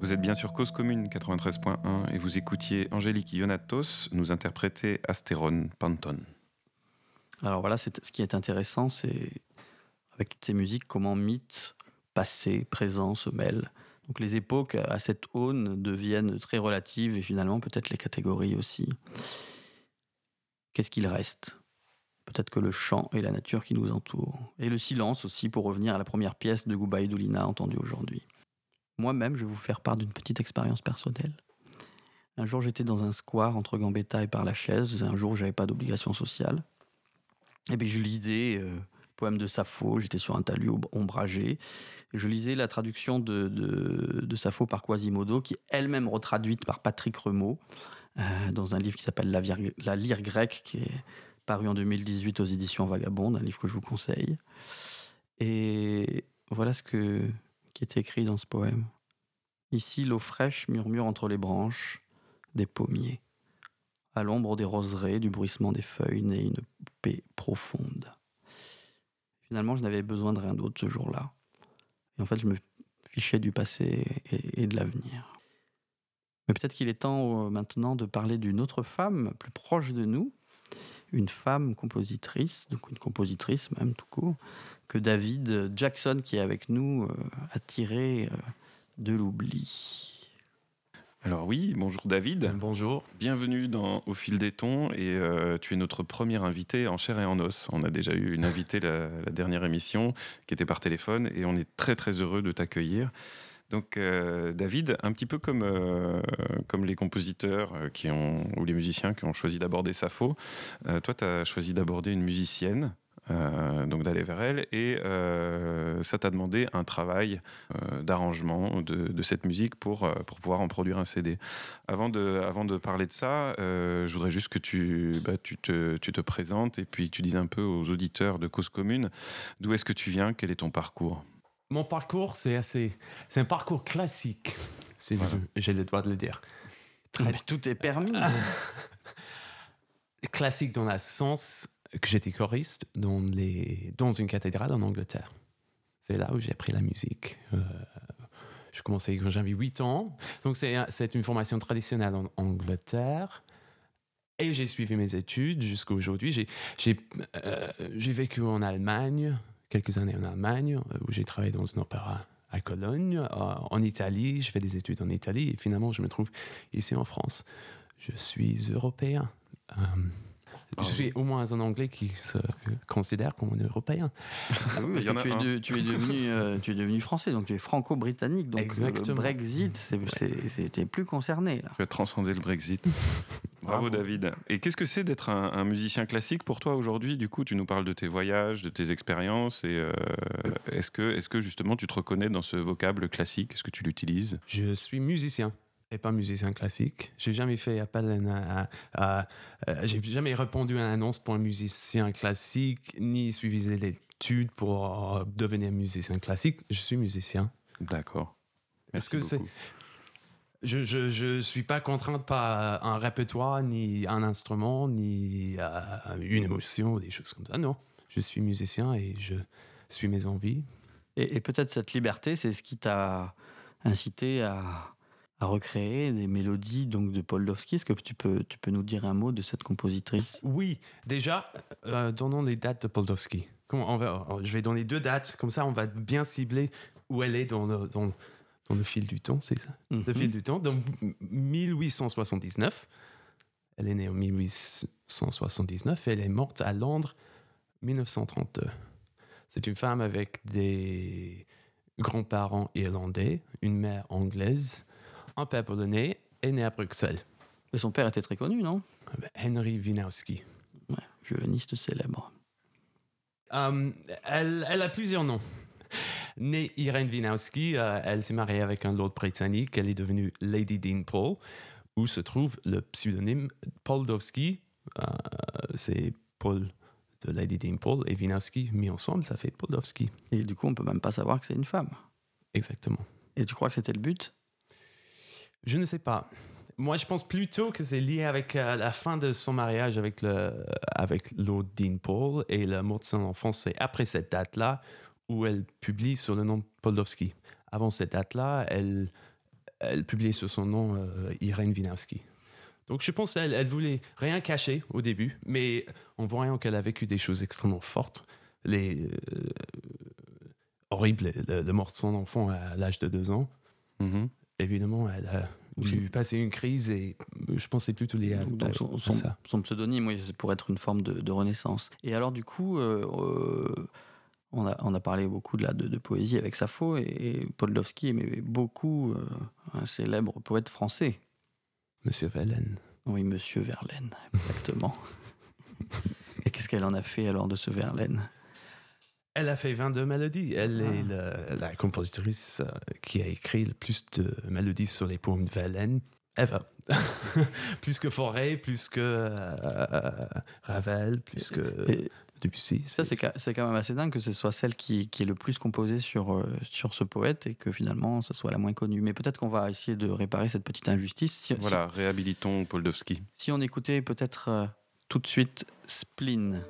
Vous êtes bien sur Cause Commune 93.1 et vous écoutiez Angélique Ionatos nous interpréter Astéron Panton. Alors voilà, ce qui est intéressant, c'est avec toutes ces musiques, comment mythe, passé, présent se mêlent. Donc les époques à cette aune deviennent très relatives et finalement peut-être les catégories aussi. Qu'est-ce qu'il reste? Peut-être que le chant et la nature qui nous entourent. Et le silence aussi, pour revenir à la première pièce de Goubaï Doulina entendue aujourd'hui. Moi-même, je vais vous faire part d'une petite expérience personnelle. Un jour, j'étais dans un square entre Gambetta et Par-la-Chaise. Un jour, j'avais pas d'obligation sociale. Et puis, je lisais euh, poème de Sappho. J'étais sur un talus ombragé. je lisais la traduction de, de, Sappho par Quasimodo, qui est elle-même retraduite par Patrick Remaud, euh, dans un livre qui s'appelle la, la lyre grecque, qui est paru en 2018 aux éditions Vagabondes, un livre que je vous conseille. Et voilà ce que qui est écrit dans ce poème. Ici, l'eau fraîche murmure entre les branches des pommiers. À l'ombre des roseraies, du bruissement des feuilles, naît une paix profonde. Finalement, je n'avais besoin de rien d'autre ce jour-là. Et en fait, je me fichais du passé et, de l'avenir. Mais peut-être qu'il est temps euh, maintenant de parler d'une autre femme plus proche de nous, une femme compositrice, donc une compositrice même tout court, que David Jackson, qui est avec nous, euh, a tiré euh, de l'oubli. Alors oui, bonjour David. Bonjour. Bienvenue dans Au fil des tons et euh, tu es notre premier invité en chair et en os. On a déjà eu une invitée la, la dernière émission qui était par téléphone et on est très très heureux de t'accueillir. Donc euh, David, un petit peu comme, euh, comme les compositeurs euh, qui ont, ou les musiciens qui ont choisi d'aborder Sappho, toi tu as choisi d'aborder une musicienne. donc d'aller vers elle et ça t'a demandé un travail d'arrangement de, cette musique pour, pour pouvoir en produire un CD. Avant de, avant de parler de ça, je voudrais juste que tu, bah, tu, te, tu te présentes et puis tu dises un peu aux auditeurs de Cause Commune d'où est-ce que tu viens, quel est ton parcours? Mon parcours, c'est assez. C'est un parcours classique, si Voilà. j'ai le droit de le dire. Très Mais tout est permis. classique dans le sens que j'étais choriste dans, les, dans une cathédrale en Angleterre. C'est là où j'ai appris la musique. Euh, je commençais quand j'avais 8 ans. Donc, c'est un- c'est une formation traditionnelle en Angleterre. Et j'ai suivi mes études jusqu'à aujourd'hui. J'ai euh, j'ai vécu en Allemagne, quelques années en Allemagne, euh, où j'ai travaillé dans un opéra à Cologne, euh, en Italie. Je fais des études en Italie et finalement, je me trouve ici en France. Je suis européen. Euh, je suis au moins un Anglais qui se considère comme un Européen. Ah oui, parce que tu, es un. de- tu es devenu, euh, tu es devenu français, donc tu es franco-britannique. Donc euh, le Exactement. Brexit, c'est- c'est- c'était plus concerné. Là. Tu as transcendé le Brexit. Bravo, Bravo. David. Et qu'est-ce que c'est d'être un, un musicien classique pour toi aujourd'hui? Du coup, tu nous parles de tes voyages, de tes expériences. Et euh, est-ce que, est que justement tu te reconnais dans ce vocable classique? Est-ce que tu l'utilises? Je suis musicien et pas musicien classique. J'ai jamais fait appel à, à- à- à- j'ai jamais répondu à une annonce pour un musicien classique, ni suivi des études pour euh, devenir musicien classique. Je suis musicien. D'accord. Est-ce que c'est-. Je, je, je suis pas contraint par un répertoire, ni un instrument, ni euh, une émotion des choses comme ça. Non, je suis musicien et je suis mes envies. Et, et peut-être cette liberté, c'est ce qui t'a incité à, à recréer des mélodies donc de Paul Dowski. Est-ce que tu peux, tu peux nous dire un mot de cette compositrice? Oui, déjà, euh, donnons les dates de Poldowski. Comment on va, je vais donner deux dates, comme ça on va bien cibler où elle est dans dans, dans le fil du temps, c'est ça Le Mhm. fil du temps. Donc 1879, elle est née en 1879 et elle est morte à Londres 1932. C'est une femme avec des grands-parents irlandais, une mère anglaise, un père polonais et née à Bruxelles. Et son père était très connu, non? Henry Winowski. ouais, Violoniste célèbre. Euh, elle, elle a plusieurs noms. Née Irene Winowski, euh, elle s'est mariée avec un lord britannique. Elle est devenue Lady Dean Paul, où se trouve le pseudonyme Paul Dowski. Euh, c'est Paul de Lady Dean Paul et Winowski mis ensemble, ça fait Paul Dowski. Et du coup, on peut même pas savoir que c'est une femme. Exactement. Et tu crois que c'était le but? Je ne sais pas. Moi, je pense plutôt que c'est lié avec euh, la fin de son mariage avec, le, avec Lord Dean Paul et la mort de son enfant. C'est après cette date-là où elle publie sur le nom Poldowski. Avant cette date-là, elle, elle publiait sur son nom euh, Irene Winowski. Donc je pense qu'elle elle voulait rien cacher au début, mais en voyant qu'elle a vécu des choses extrêmement fortes, les euh, horribles, le, le mort de son enfant à l'âge de deux ans, Mhm. évidemment, elle a dû passer une crise et je c'est plutôt lié à, Donc, son, à son- ça. son pseudonyme, oui, c'est pour être une forme de, de renaissance. Et alors, du coup, euh, euh, on, a, on a parlé beaucoup de, la, de, de poésie avec Sappho, et, et Podlovski aimait beaucoup euh, un célèbre poète français. Monsieur Vellen. Oui, Monsieur Verlaine, exactement. et qu'est-ce qu'elle en a fait alors de ce Verlaine? Elle a fait 22 mélodies. Elle est la, la compositrice euh, qui a écrit le plus de mélodies sur les poèmes de Vellen ever. plus que Forêt, plus que euh, Ravel, plus que Et Debussy. ça, c'est quand même assez dingue que ce soit celle qui, qui est le plus composée sur, euh, sur ce poète et que finalement, ce soit la moins connue. Mais peut-être qu'on va essayer de réparer cette petite injustice. Si, si- Voilà, réhabilitons Poldowski. Si on écoutait peut-être euh, tout de suite Spleen.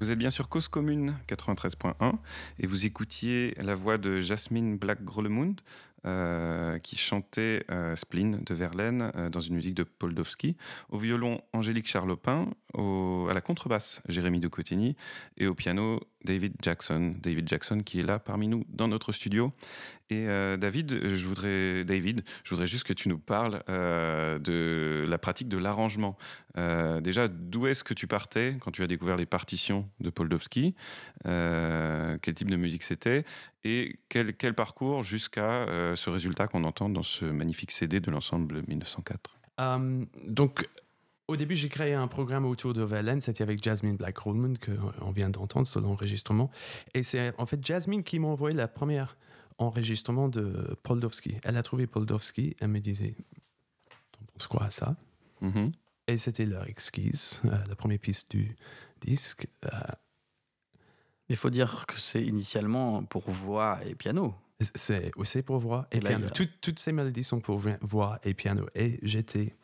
Vous êtes bien sur Cause Commune 93.1 et vous écoutiez la voix de Jasmine Black-Grolemund euh, qui chantait euh, Spleen de Verlaine euh, dans une musique de Poldowski. Au violon, Angélique Charlopin. À la contrebasse, Jérémy de Cotigny. Et au piano, David Jackson. David Jackson qui est là parmi nous dans notre studio. Et euh, David, je voudrais, David, je voudrais juste que tu nous parles euh, de la pratique de l'arrangement. Euh, déjà, d'où est-ce que tu partais quand tu as découvert les partitions de Poldowski? Euh, Quel type de musique c'était? Et quel, quel parcours jusqu'à ce résultat qu'on entend dans ce magnifique CD de l'ensemble 1904 Euh, donc, au début, j'ai créé un programme autour de Verlaine. C'était avec Jasmine Black Coleman qu'on vient d'entendre sur l'enregistrement. Et c'est en fait Jasmine qui m'a envoyé la première enregistrement de Poldowski. Elle a trouvé Poldowski. Elle me disait T'en penses quoi à ça? Mhm. Et c'était leur exquise, euh, la première piste du disque. Euh, Il faut dire que c'est initialement pour voix et piano. c'est aussi pour voix et, Et là, piano. a- Toutes- toutes ces mélodies sont pour voix et piano. Et j'étais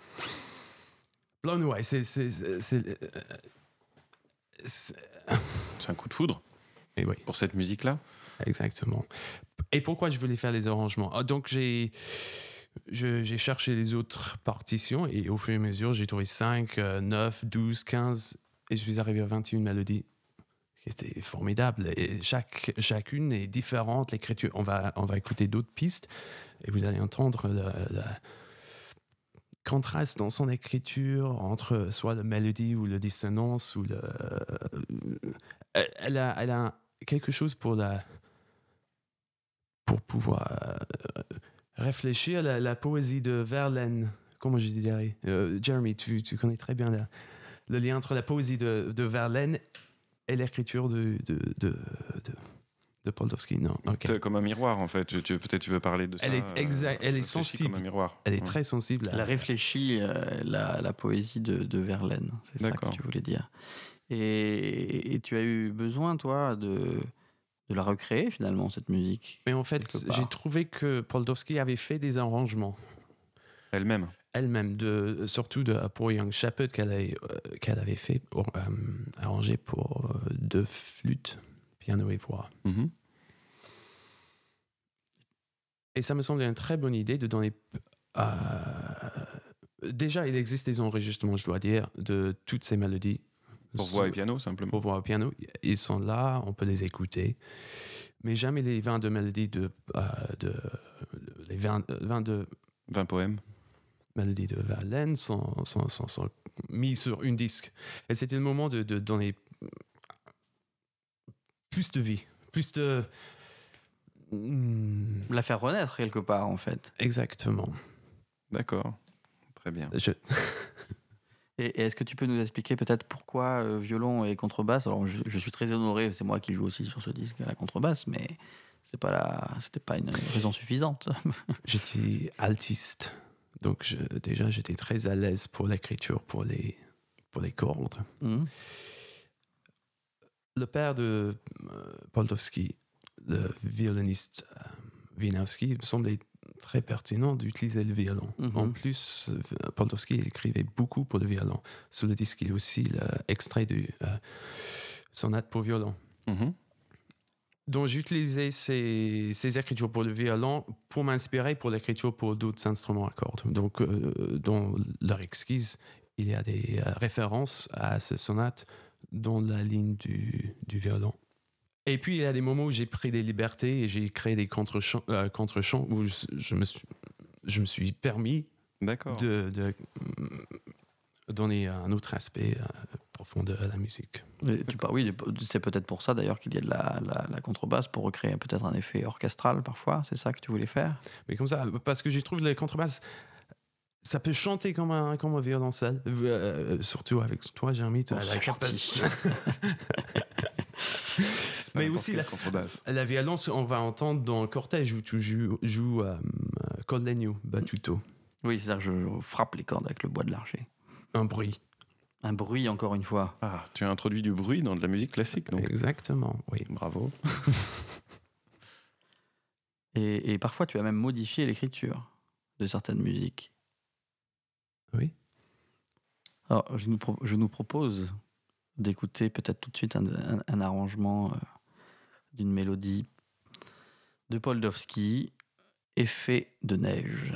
blown away. C'est. c'est- euh, c'est- un coup de foudre Et oui. pour cette musique-là Exactement. Et pourquoi je voulais faire les arrangements? Ah, Donc j'ai cherché les autres partitions et au fur et à mesure j'ai trouvé 5, 9, 12, 15 et je suis arrivé à 21 mélodies. C'était formidable et chaque, chacune est différente. L'écriture, on va, on va écouter d'autres pistes et vous allez entendre le contraste dans son écriture entre soit la mélodie ou la dissonance ou le. Elle- Elle a, elle a quelque chose pour la pour pouvoir euh, réfléchir la, la poésie de Verlaine. Comment je dirais Euh, Jeremy, tu, tu connais très bien le lien entre la poésie de, de Verlaine et l'écriture de, de, de, Poldowski. Non, ok. C'est comme un miroir en fait. Tu- tu- Peut-être tu veux parler de ça. Elle est euh, exact- elle est sensible. comme un miroir. Elle est très sensible. à- Elle a réfléchi euh, la, la poésie de, de Verlaine, c'est ça que tu voulais dire. Et, et tu as eu besoin, toi, de, de la recréer finalement, cette musique. Mais en fait, j'ai trouvé que Poldowski avait fait des arrangements Elle-même. elle-même, de, surtout de, pour Young Shepherd qu'elle avait, euh, avait fait, pour, euh, arrangé pour euh, deux flûtes, piano et voix. Mhm. Et ça me semblait une très bonne idée de donner. euh, déjà, il existe des enregistrements, je dois dire, de toutes ces mélodies. Pour voix et piano simplement. Pour voix et piano. Ils sont là, on peut les écouter. Mais jamais les 22 mélodies de. euh, de les 20, euh, 22 20 poèmes. mélodies de Verlaine sont, sont, sont, sont mis sur une disque. Et c'était le moment de, de donner plus de vie, plus de. Hmm, La faire renaître quelque part, en fait. Exactement. D'accord. Très bien. Je- Et, et est-ce que tu peux nous expliquer peut-être pourquoi euh, violon et contrebasse? Alors, je, je suis très honoré, c'est moi qui joue aussi sur ce disque à la contrebasse, mais c'est pas la, c'était pas une raison suffisante. J'étais altiste. Donc, je- déjà, j'étais très à l'aise pour l'écriture, pour les, pour les cordes. Mhm. Le père de euh, Poldowski, le violoniste euh, Wieniawski, me semblait très pertinent d'utiliser le violon. Mhm. En plus, euh, Poldowski écrivait beaucoup pour le violon. Sur le disque, il y a aussi l'extrait du euh, sonate pour violon. Mhm. Donc, j'utilisais ces, ces écritures pour le violon pour m'inspirer pour l'écriture pour d'autres instruments à cordes. Donc, euh, dans leur exquise, il y a des références à ces sonates dans la ligne du, du violon. Et puis, il y a des moments où j'ai pris des libertés et j'ai créé des contre-chants euh, où je, je me suis, je me suis permis D'accord. de, de, mm, donner un autre aspect euh, profond de la musique. Et tu par- oui, c'est peut-être pour ça d'ailleurs qu'il y a de la, la- la contrebasse pour recréer peut-être un effet orchestral parfois. C'est ça que tu voulais faire? Mais comme ça, parce que je trouve les contrebasses, ça peut chanter comme un, comme un violoncelle. Euh, surtout avec toi, Jérémy, tu as la c'est capacité. C'est mais aussi la-. La violence, on va entendre dans le cortège où tu joues, joues euh, Col Legno, Batuto. Oui, c'est-à-dire que je, je frappe les cordes avec le bois de l'archer. Un bruit. Un bruit encore une fois. Ah, tu as introduit du bruit dans de la musique classique, donc Exactement, oui. bravo. Et, et parfois, tu as même modifié l'écriture de certaines musiques. Oui. Alors, je nous, propose d'écouter peut-être tout de suite un arrangement euh, d'une mélodie de Poldowski, Effet de neige.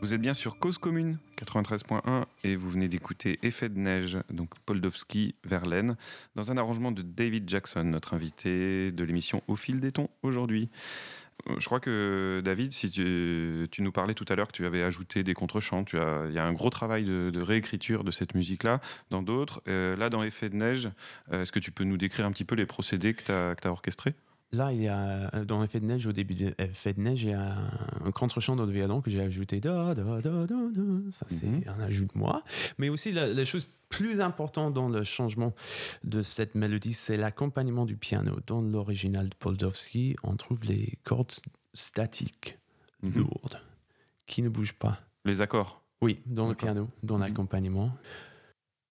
Vous êtes bien sur Cause Commune 93.1 et vous venez d'écouter Effet de neige, donc Poldowski, Verlaine, dans un arrangement de David Jackson, notre invité de l'émission Au fil des tons aujourd'hui. Euh, Je crois que David, si tu, nous parlais tout à l'heure que tu avais ajouté des contre-chants, il y a un gros travail de, réécriture de cette musique-là dans d'autres. Euh, là, dans Effet de neige, euh, est-ce que tu peux nous décrire un petit peu les procédés que tu as, orchestrés? Là, dans l'effet de neige, au début de l'effet de neige, il y a un contre-champ dans le violon que j'ai ajouté. Da, da, da, da, da. Ça, c'est Mhm. un ajout de moi. Mais aussi, la, la chose plus importante dans le changement de cette mélodie, c'est l'accompagnement du piano. Dans l'original de Poldowski, on trouve les cordes statiques, Mhm. lourdes, qui ne bougent pas. Les accords Oui, dans le piano, dans Mhm. l'accompagnement.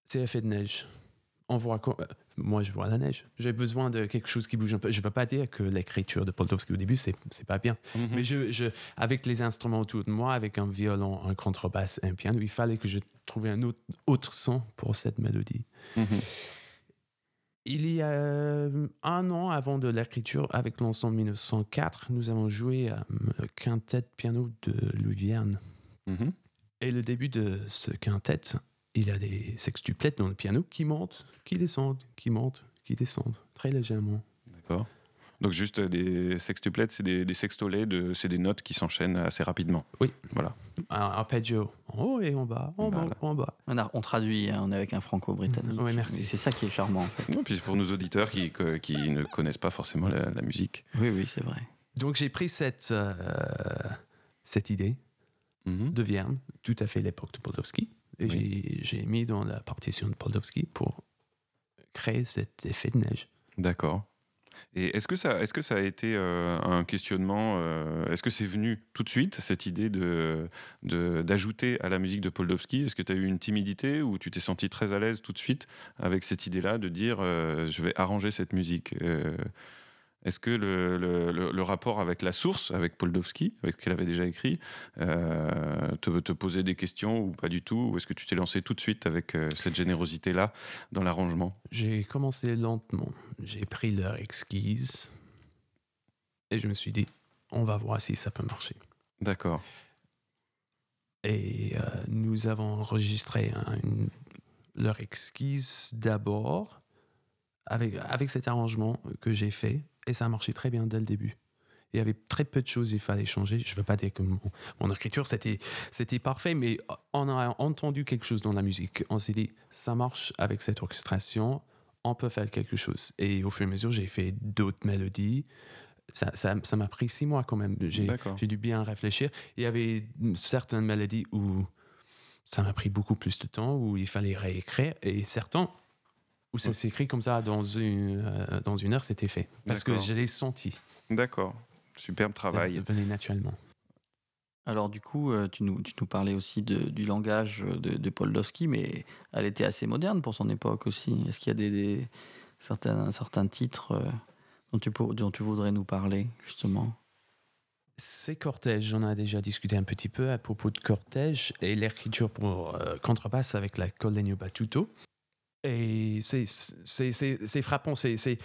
C'est effet de neige. Euh, Moi, je vois la neige. J'ai besoin de quelque chose qui bouge un peu. Je ne veux pas dire que l'écriture de Poldowski au début, c'est c'est pas bien. Mhm. Mais je, je, avec les instruments autour de moi, avec un violon, un contrebasse, un piano, il fallait que je trouve un autre, autre son pour cette mélodie. Mhm. Il y a euh, un an avant de l'écriture, avec l'ensemble 1904, nous avons joué à le quintet piano de Louis Vierne. Mhm. Et le début de ce quintet, il y a des sextuplettes dans le piano qui montent, qui descendent, qui montent, qui descendent, très légèrement. D'accord. Donc juste des sextuplets, c'est des, des sextolets, de, c'est des notes qui s'enchaînent assez rapidement. Oui. Voilà. Un arpeggio, en haut et en bas, en Voilà. bas, en bas. On, a- on traduit, hein, on est avec un franco-britannique. Ouais, merci. C'est ça qui est charmant, en fait. Non, puis pour nos auditeurs qui, ne connaissent pas forcément la, la musique. Oui, oui, c'est vrai. Donc j'ai pris cette, euh, cette idée Mhm. de Vierne, tout à fait l'époque de Poldowski, et Oui. j'ai- mis dans la partition de Poldowski pour créer cet effet de neige. D'accord. Et est-ce que ça, est-ce que ça a été euh, un questionnement euh, Est-ce que c'est venu tout de suite cette idée de, d'ajouter à la musique de Poldowski Est-ce que tu as eu une timidité ou tu t'es senti très à l'aise tout de suite avec cette idée-là de dire euh, je vais arranger cette musique Est-ce que le, le- le- le rapport avec la source, avec Poldovski, avec ce qu'elle avait déjà écrit, euh, te, te posait des questions ou pas du tout? Ou est-ce que tu t'es lancé tout de suite avec euh, cette générosité-là dans l'arrangement? J'ai commencé lentement. J'ai pris leur exquise et je me suis dit, on va voir si ça peut marcher. D'accord. Et euh, nous avons enregistré une- leur exquise d'abord avec, avec cet arrangement que j'ai fait et ça a marché très bien dès le début. Il y avait très peu de choses qu'il fallait changer. Je ne veux pas dire que mon, mon écriture c'était, c'était parfait, mais on a entendu quelque chose dans la musique. On s'est dit, ça marche avec cette orchestration, on peut faire quelque chose. Et au fur et à mesure, j'ai fait d'autres mélodies. Ça, ça, ça m'a pris six mois quand même. J'ai dû bien réfléchir. Il y avait certaines mélodies où ça m'a pris beaucoup plus de temps, où il fallait réécrire, et certains où ça Ouais. s'écrit comme ça dans une, euh, dans une heure, c'était fait. Parce que D'accord. je l'ai senti. D'accord. Superbe travail. Ça venait naturellement. Alors du coup, euh, tu nous, tu nous parlais aussi de- du langage de, de Poldowski, mais elle était assez moderne pour son époque aussi. Est-ce qu'il y a des, des- certains, certains titres euh, dont, tu, pour- dont tu voudrais nous parler, justement? Ces cortèges, j'en ai déjà discuté un petit peu à propos de cortège et l'écriture pour euh, contrebasse avec la Collegno Battuto. Et c'est- frappant, c'est-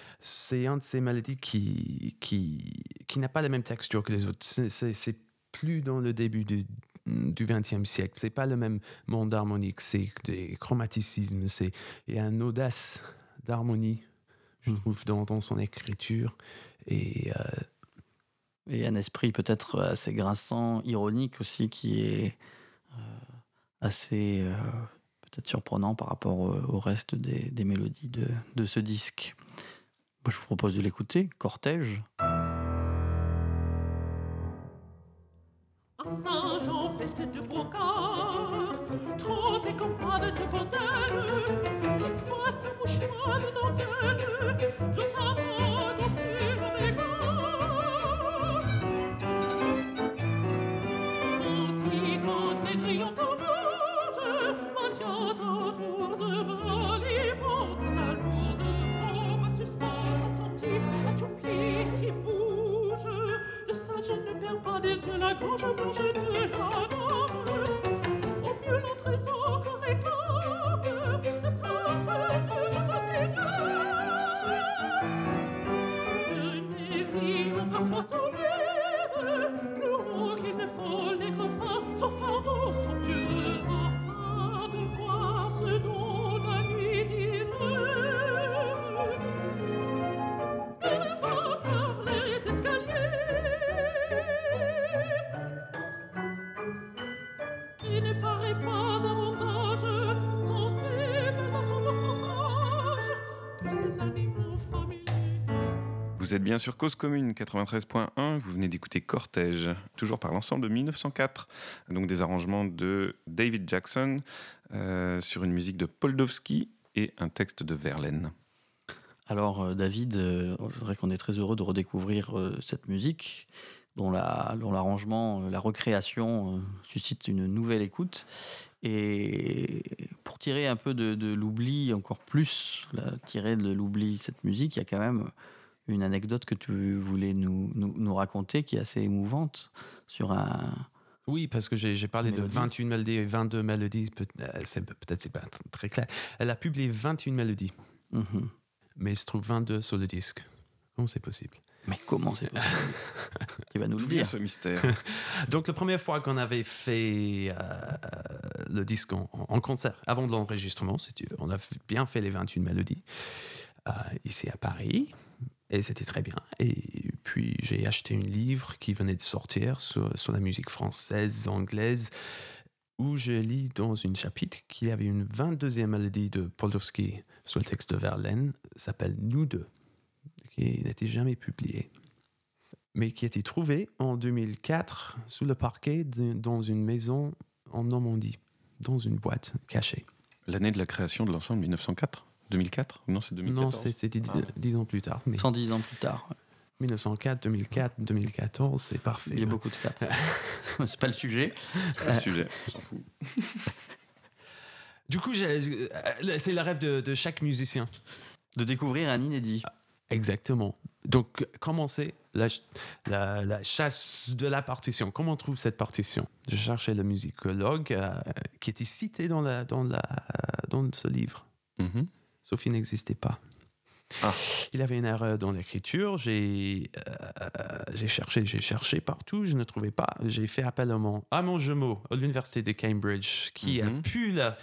un de ces mélodies qui, qui, qui n'a pas la même texture que les autres. C'est- plus dans le début du, du XXe siècle. C'est pas le même monde harmonique, c'est des chromaticismes, c'est il y a une audace d'harmonie, je Mm. trouve, dans, dans son écriture. Et euh, Et un esprit peut-être assez grinçant, ironique aussi, qui est euh, assez euh, peut-être surprenant par rapport au, reste des, des mélodies de, de ce disque. Moi, je vous propose de l'écouter, Cortège. À Saint-Jean, festin de brocart, trente et campane de fontaine, qui froisse sa mouchoir de dentelle, je sens des yeux la gorge blanche de la Vous êtes bien sur Cause Commune 93.1, vous venez d'écouter Cortège, toujours par l'ensemble de 1904, donc des arrangements de David Jackson euh, sur une musique de Poldowski et un texte de Verlaine. Alors euh, David, euh, je dirais qu'on est très heureux de redécouvrir euh, cette musique dont la- dont l'arrangement, la recréation suscite une nouvelle écoute. Et pour tirer un peu de, l'oubli, encore plus tirer de l'oubli cette musique, il y a quand même une anecdote que tu voulais nous, nous, nous raconter qui est assez émouvante sur un... Oui, parce que j'ai j'ai parlé de Mélodies. 21 mélodies et 22 mélodies. Peut- euh, c'est- Peut-être c'est pas tr- très clair. Elle a publié 21 mélodies, Mhm. mais il se trouve 22 sur le disque. Comment c'est possible? Mais comment c'est possible? Tu vas nous le dire? ce mystère Donc la première fois qu'on avait fait euh, le disque en, en concert, avant de l'enregistrement, c'était- on a fait- bien fait les 28 mélodies euh, ici à Paris. Et c'était très bien. Et puis j'ai acheté un livre qui venait de sortir sur, la musique française, anglaise, où je lis dans une chapitre qu'il y avait une 22e mélodie de Poldowski sur le texte de Verlaine, s'appelle Nous deux, qui n'était jamais publiée mais qui a été trouvé en 2004 sous le parquet dans une maison en Normandie, dans une boîte cachée. L'année de la création de l'ensemble 1904 2004 Non, c'est 2014 Non, c'est- c'était dix, Ah. dix ans plus tard. Mais 110 ans plus tard. 1904, 2004, 2014, c'est parfait. Il y a beaucoup de quatre. c'est pas le sujet. C'est le sujet, on s'en fout. Du coup, j'ai- euh, c'est le rêve de, de chaque musicien. De découvrir un inédit. Exactement. Donc, commencer la, la, la, chasse de la partition? Comment on trouve cette partition? Je cherchais le musicologue euh, qui était cité dans, la, dans, la, dans ce livre. Mhm. Sophie n'existait pas. Ah. Il avait une erreur dans l'écriture. J'ai euh, j'ai cherché, j'ai cherché partout, je ne trouvais pas. J'ai fait appel à mon, à mon jumeau à l'université de Cambridge qui Mhm. a pu la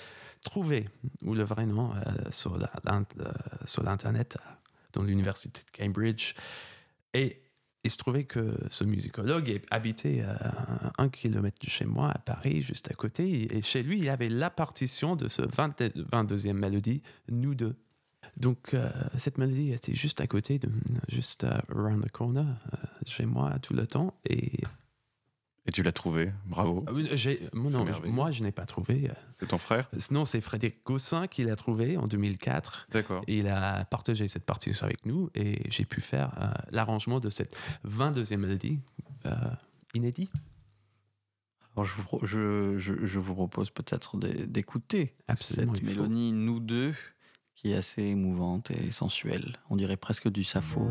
trouver, ou le vrai nom, euh, euh, sur l'Internet, euh, dans l'université de Cambridge. Et il se trouvait que ce musicologue habitait à un kilomètre de chez moi, à Paris, juste à côté. Et chez lui, il avait la partition de ce 20 22e mélodie, Nous deux. Donc, euh, cette mélodie était juste à côté, de, juste euh, around the corner, euh, chez moi tout le temps. Et Et tu l'as trouvé, bravo. j'ai- moi, non, je n'ai pas trouvé. euh, C'est ton frère? Sinon, c'est Frédéric Gossin qui l'a trouvé en 2004. D'accord. Il a partagé cette partition avec nous et j'ai pu faire euh, l'arrangement de cette 22e mélodie euh, inédit. Alors je vous, je, je- je vous propose peut-être d'é- d'écouter cette mélodie Nous deux qui est assez émouvante et sensuelle. On dirait presque du Sappho.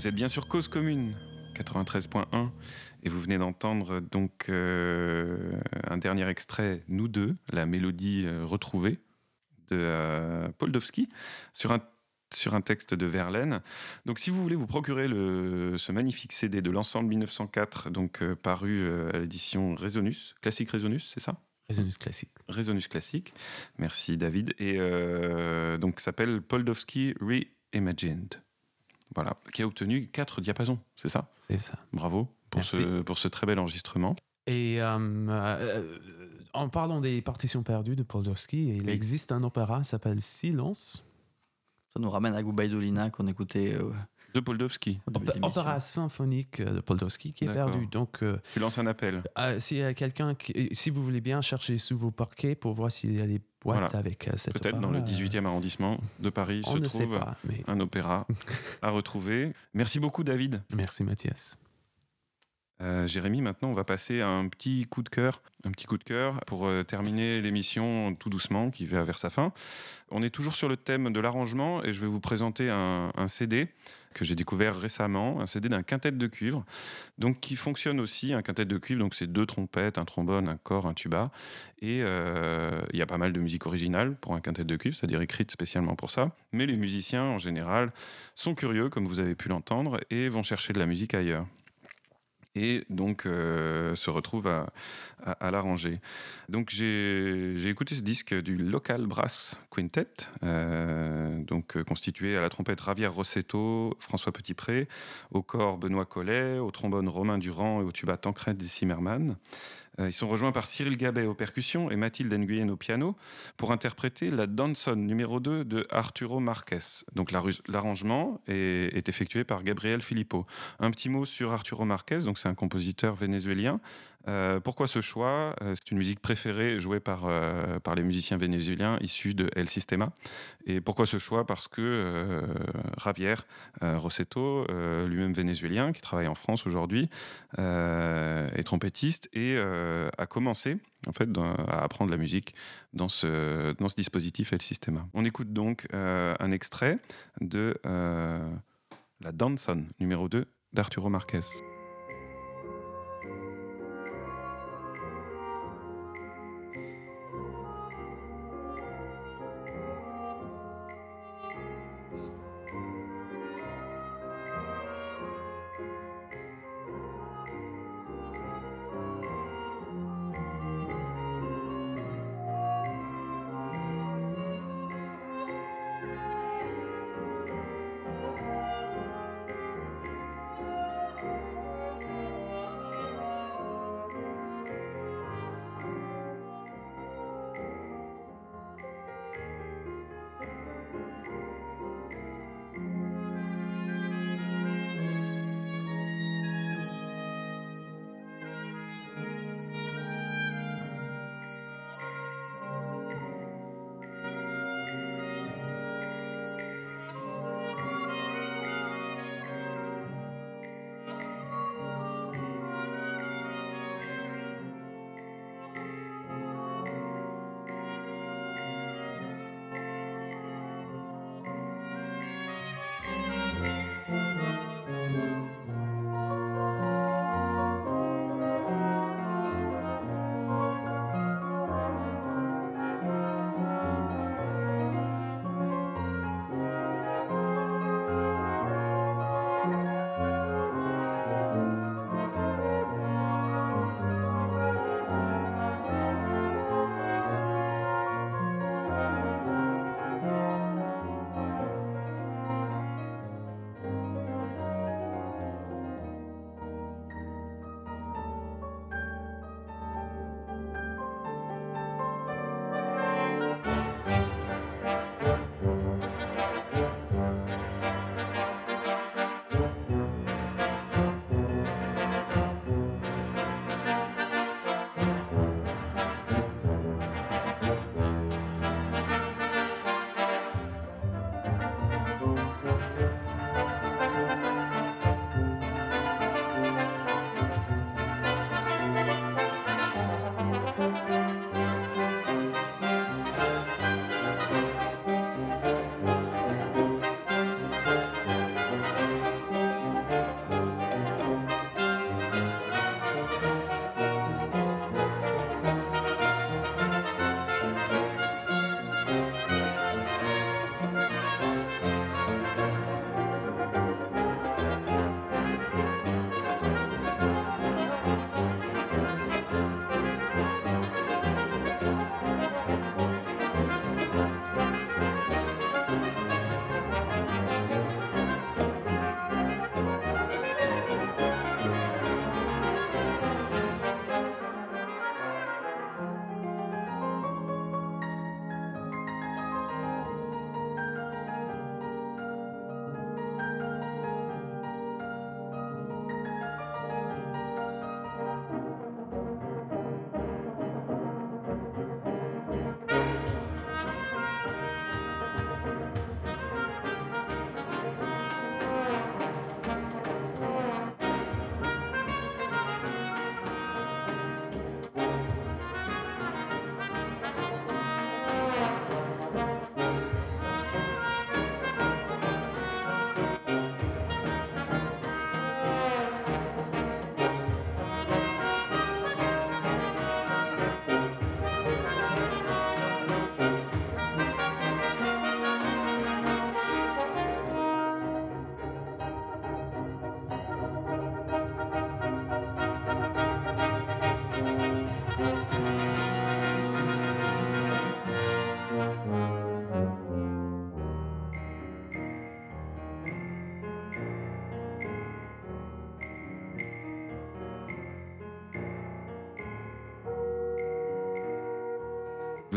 Vous êtes bien sur Cause Commune 93.1 et vous venez d'entendre donc euh, un dernier extrait, Nous deux, la mélodie euh, retrouvée de euh, Poldowski sur un sur un texte de Verlaine. Donc, si vous voulez vous procurer le, ce magnifique CD de l'ensemble 1904, donc euh, paru euh, à l'édition Resonus, classique Resonus, c'est ça? Résonance classique. Resonus classique. Merci David. Et euh, donc s'appelle Poldowski Reimagined. Voilà, qui a obtenu 4 diapasons, c'est ça? C'est ça. Bravo pour Merci. ce, pour ce très bel enregistrement. Et euh, euh, en parlant des partitions perdues de Poldowski, il Oui. existe un opéra qui s'appelle Silence. Ça nous ramène à Gubaidolina qu'on écoutait euh, De l'émission. opéra symphonique euh, de Poldowski qui est perdu. Donc, euh, Tu lances un appel. euh, s'il y a quelqu'un qui, si vous voulez bien chercher sous vos parquets pour voir s'il y a des boîtes Voilà. avec euh, cette Peut-être dans le 18e arrondissement de Paris On se trouve pas, mais un opéra à retrouver. Merci beaucoup David. merci Mathias. Euh, Jérémy, maintenant on va passer à un petit coup de cœur, un petit coup de cœur pour euh, terminer l'émission tout doucement qui va vers sa fin. On est toujours sur le thème de l'arrangement et je vais vous présenter un, CD que j'ai découvert récemment, un CD d'un quintet de cuivre, donc qui fonctionne aussi un quintet de cuivre, donc c'est deux trompettes, un trombone, un corps, un tuba, et euh, il y a pas mal de musique originale pour un quintet de cuivre, c'est-à-dire écrite spécialement pour ça. Mais les musiciens en général sont curieux, comme vous avez pu l'entendre, et vont chercher de la musique ailleurs. Et donc euh, se retrouve à, l'arranger. Donc j'ai j'ai écouté ce disque du Local Brass Quintet, euh, donc euh, constitué à la trompette Javier Rossetto, François Petitpré, au corps Benoît Collet, au trombone Romain Durand et au tuba Tancred Zimmermann. Euh, Ils sont rejoints par Cyril Gabet aux percussions et Mathilde Nguyen au piano pour interpréter la Danson numéro 2 de Arturo Marquez. Donc l'arrangement est, effectué par Gabriel Filippo. Un petit mot sur Arturo Marquez, c'est un compositeur vénézuélien. Euh, pourquoi ce choix? Euh, C'est une musique préférée jouée par, euh, par les musiciens vénézuéliens issus de El Sistema. Et pourquoi ce choix? Parce que Javier Rossetto, lui-même vénézuélien, qui travaille en France aujourd'hui, est trompettiste et a commencé en fait à apprendre la musique dans ce, dans ce dispositif El Sistema. On écoute donc un extrait de la Danson numéro 2 d'Arturo Marquez.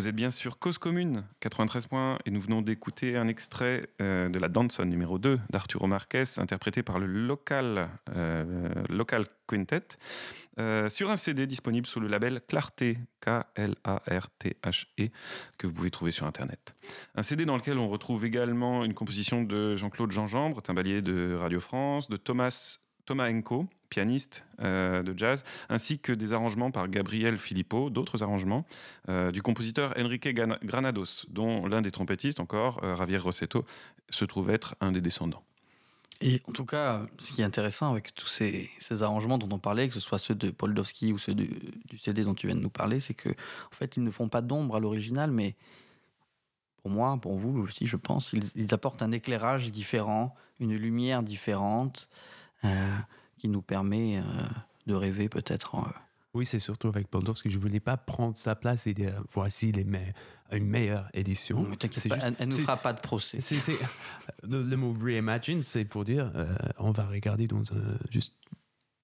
Vous êtes bien sur Cause Commune 93 points et nous venons d'écouter un extrait euh, de la Danson numéro 2 d'Arturo Marquez interprété par le local, euh, local Quintet euh, sur un CD disponible sous le label Clarté K-L-A-R-T-H-E que vous pouvez trouver sur internet. Un CD dans lequel on retrouve également une composition de Jean-Claude Jean-Jambre, timbalier de Radio France, de Thomas Thomas Enko, pianiste euh, de jazz, ainsi que des arrangements par Gabriel Filippo, d'autres arrangements, euh, du compositeur Enrique Granados, dont l'un des trompettistes encore, euh, Javier Rossetto, se trouve être un des descendants. Et en tout cas, ce qui est intéressant avec tous ces, ces arrangements dont on parlait, que ce soit ceux de Poldowski ou ceux du, du CD dont tu viens de nous parler, c'est que en fait, ils ne font pas d'ombre à l'original, mais pour moi, pour vous aussi, je pense, ils, apportent un éclairage différent, une lumière différente, qui nous permet euh, de rêver peut-être. en- Oui, c'est surtout avec Bondowski que je voulais pas prendre sa place et dire voici les me- une meilleure édition. Non, pas, juste- elle, elle nous c'est- fera pas de procès. le, le mot reimagine, c'est pour dire euh, on va regarder dans un, juste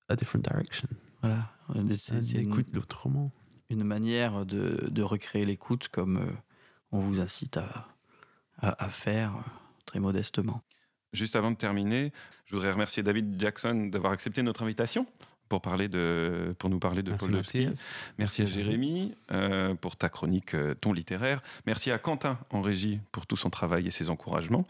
a different direction. Voilà, Euh, c'est écoute autrement. une manière de, de recréer l'écoute comme euh, on vous incite à, à, à faire euh, très modestement. Juste avant de terminer, je voudrais remercier David Jackson d'avoir accepté notre invitation pour, parler de, pour nous parler de Merci, Poldowski. Mathias. Merci à Jérémy euh, pour ta chronique euh, Ton littéraire. Merci à Quentin en régie pour tout son travail et ses encouragements.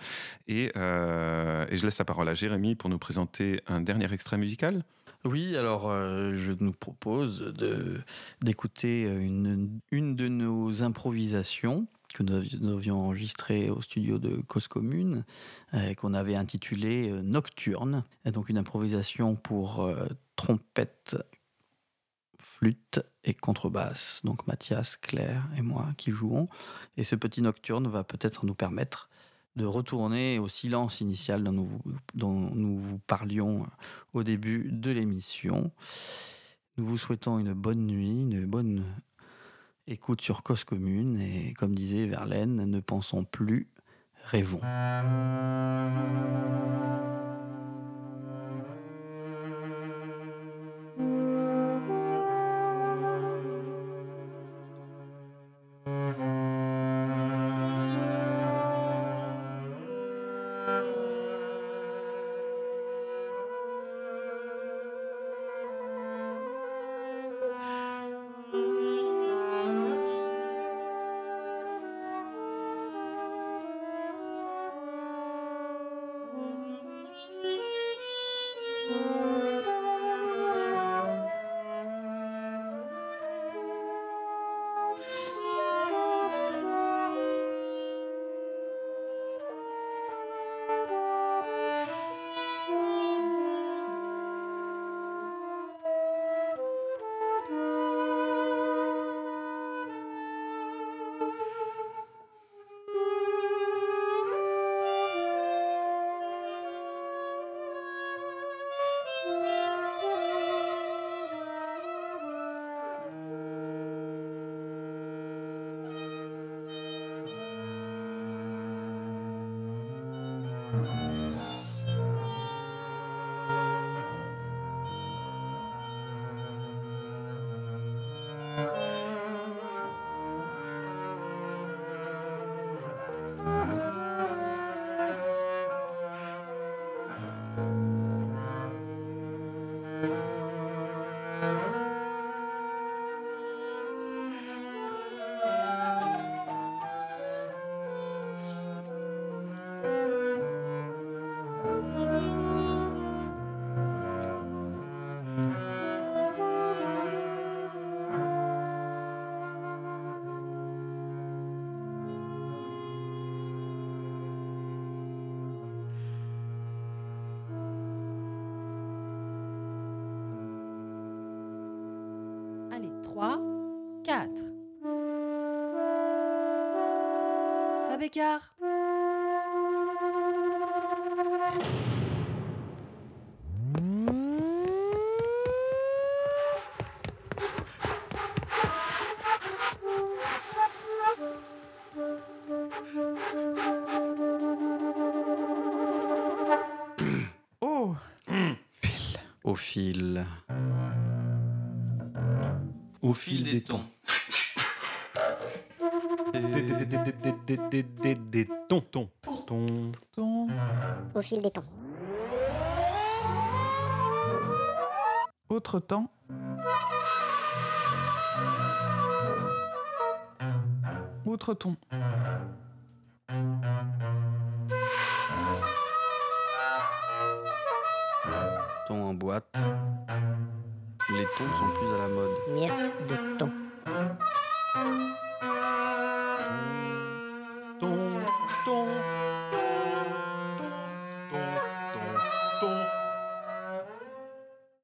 Et, euh, et je laisse la parole à Jérémy pour nous présenter un dernier extrait musical. Oui, alors euh, je nous propose de- d'écouter une, une de nos improvisations que nous avions, enregistrées au studio de Cause Commune, euh, qu'on avait intitulée euh, Nocturne. Donc une improvisation pour euh, trompette, flûte et contrebasse. Donc Mathias, Claire et moi qui jouons. Et ce petit Nocturne va peut-être nous permettre de retourner au silence initial dont nous, dont nous vous parlions au début de l'émission. Nous vous souhaitons une bonne nuit, une bonne écoute sur Cause Commune et comme disait Verlaine, ne pensons plus, rêvons. Oh Au fil. Au Fil des tons. Des tons. Tons. Tons. Ton. Au fil des temps. Autre temps. Autre ton. Ton en boîte. Les tons sont plus à la mode. De.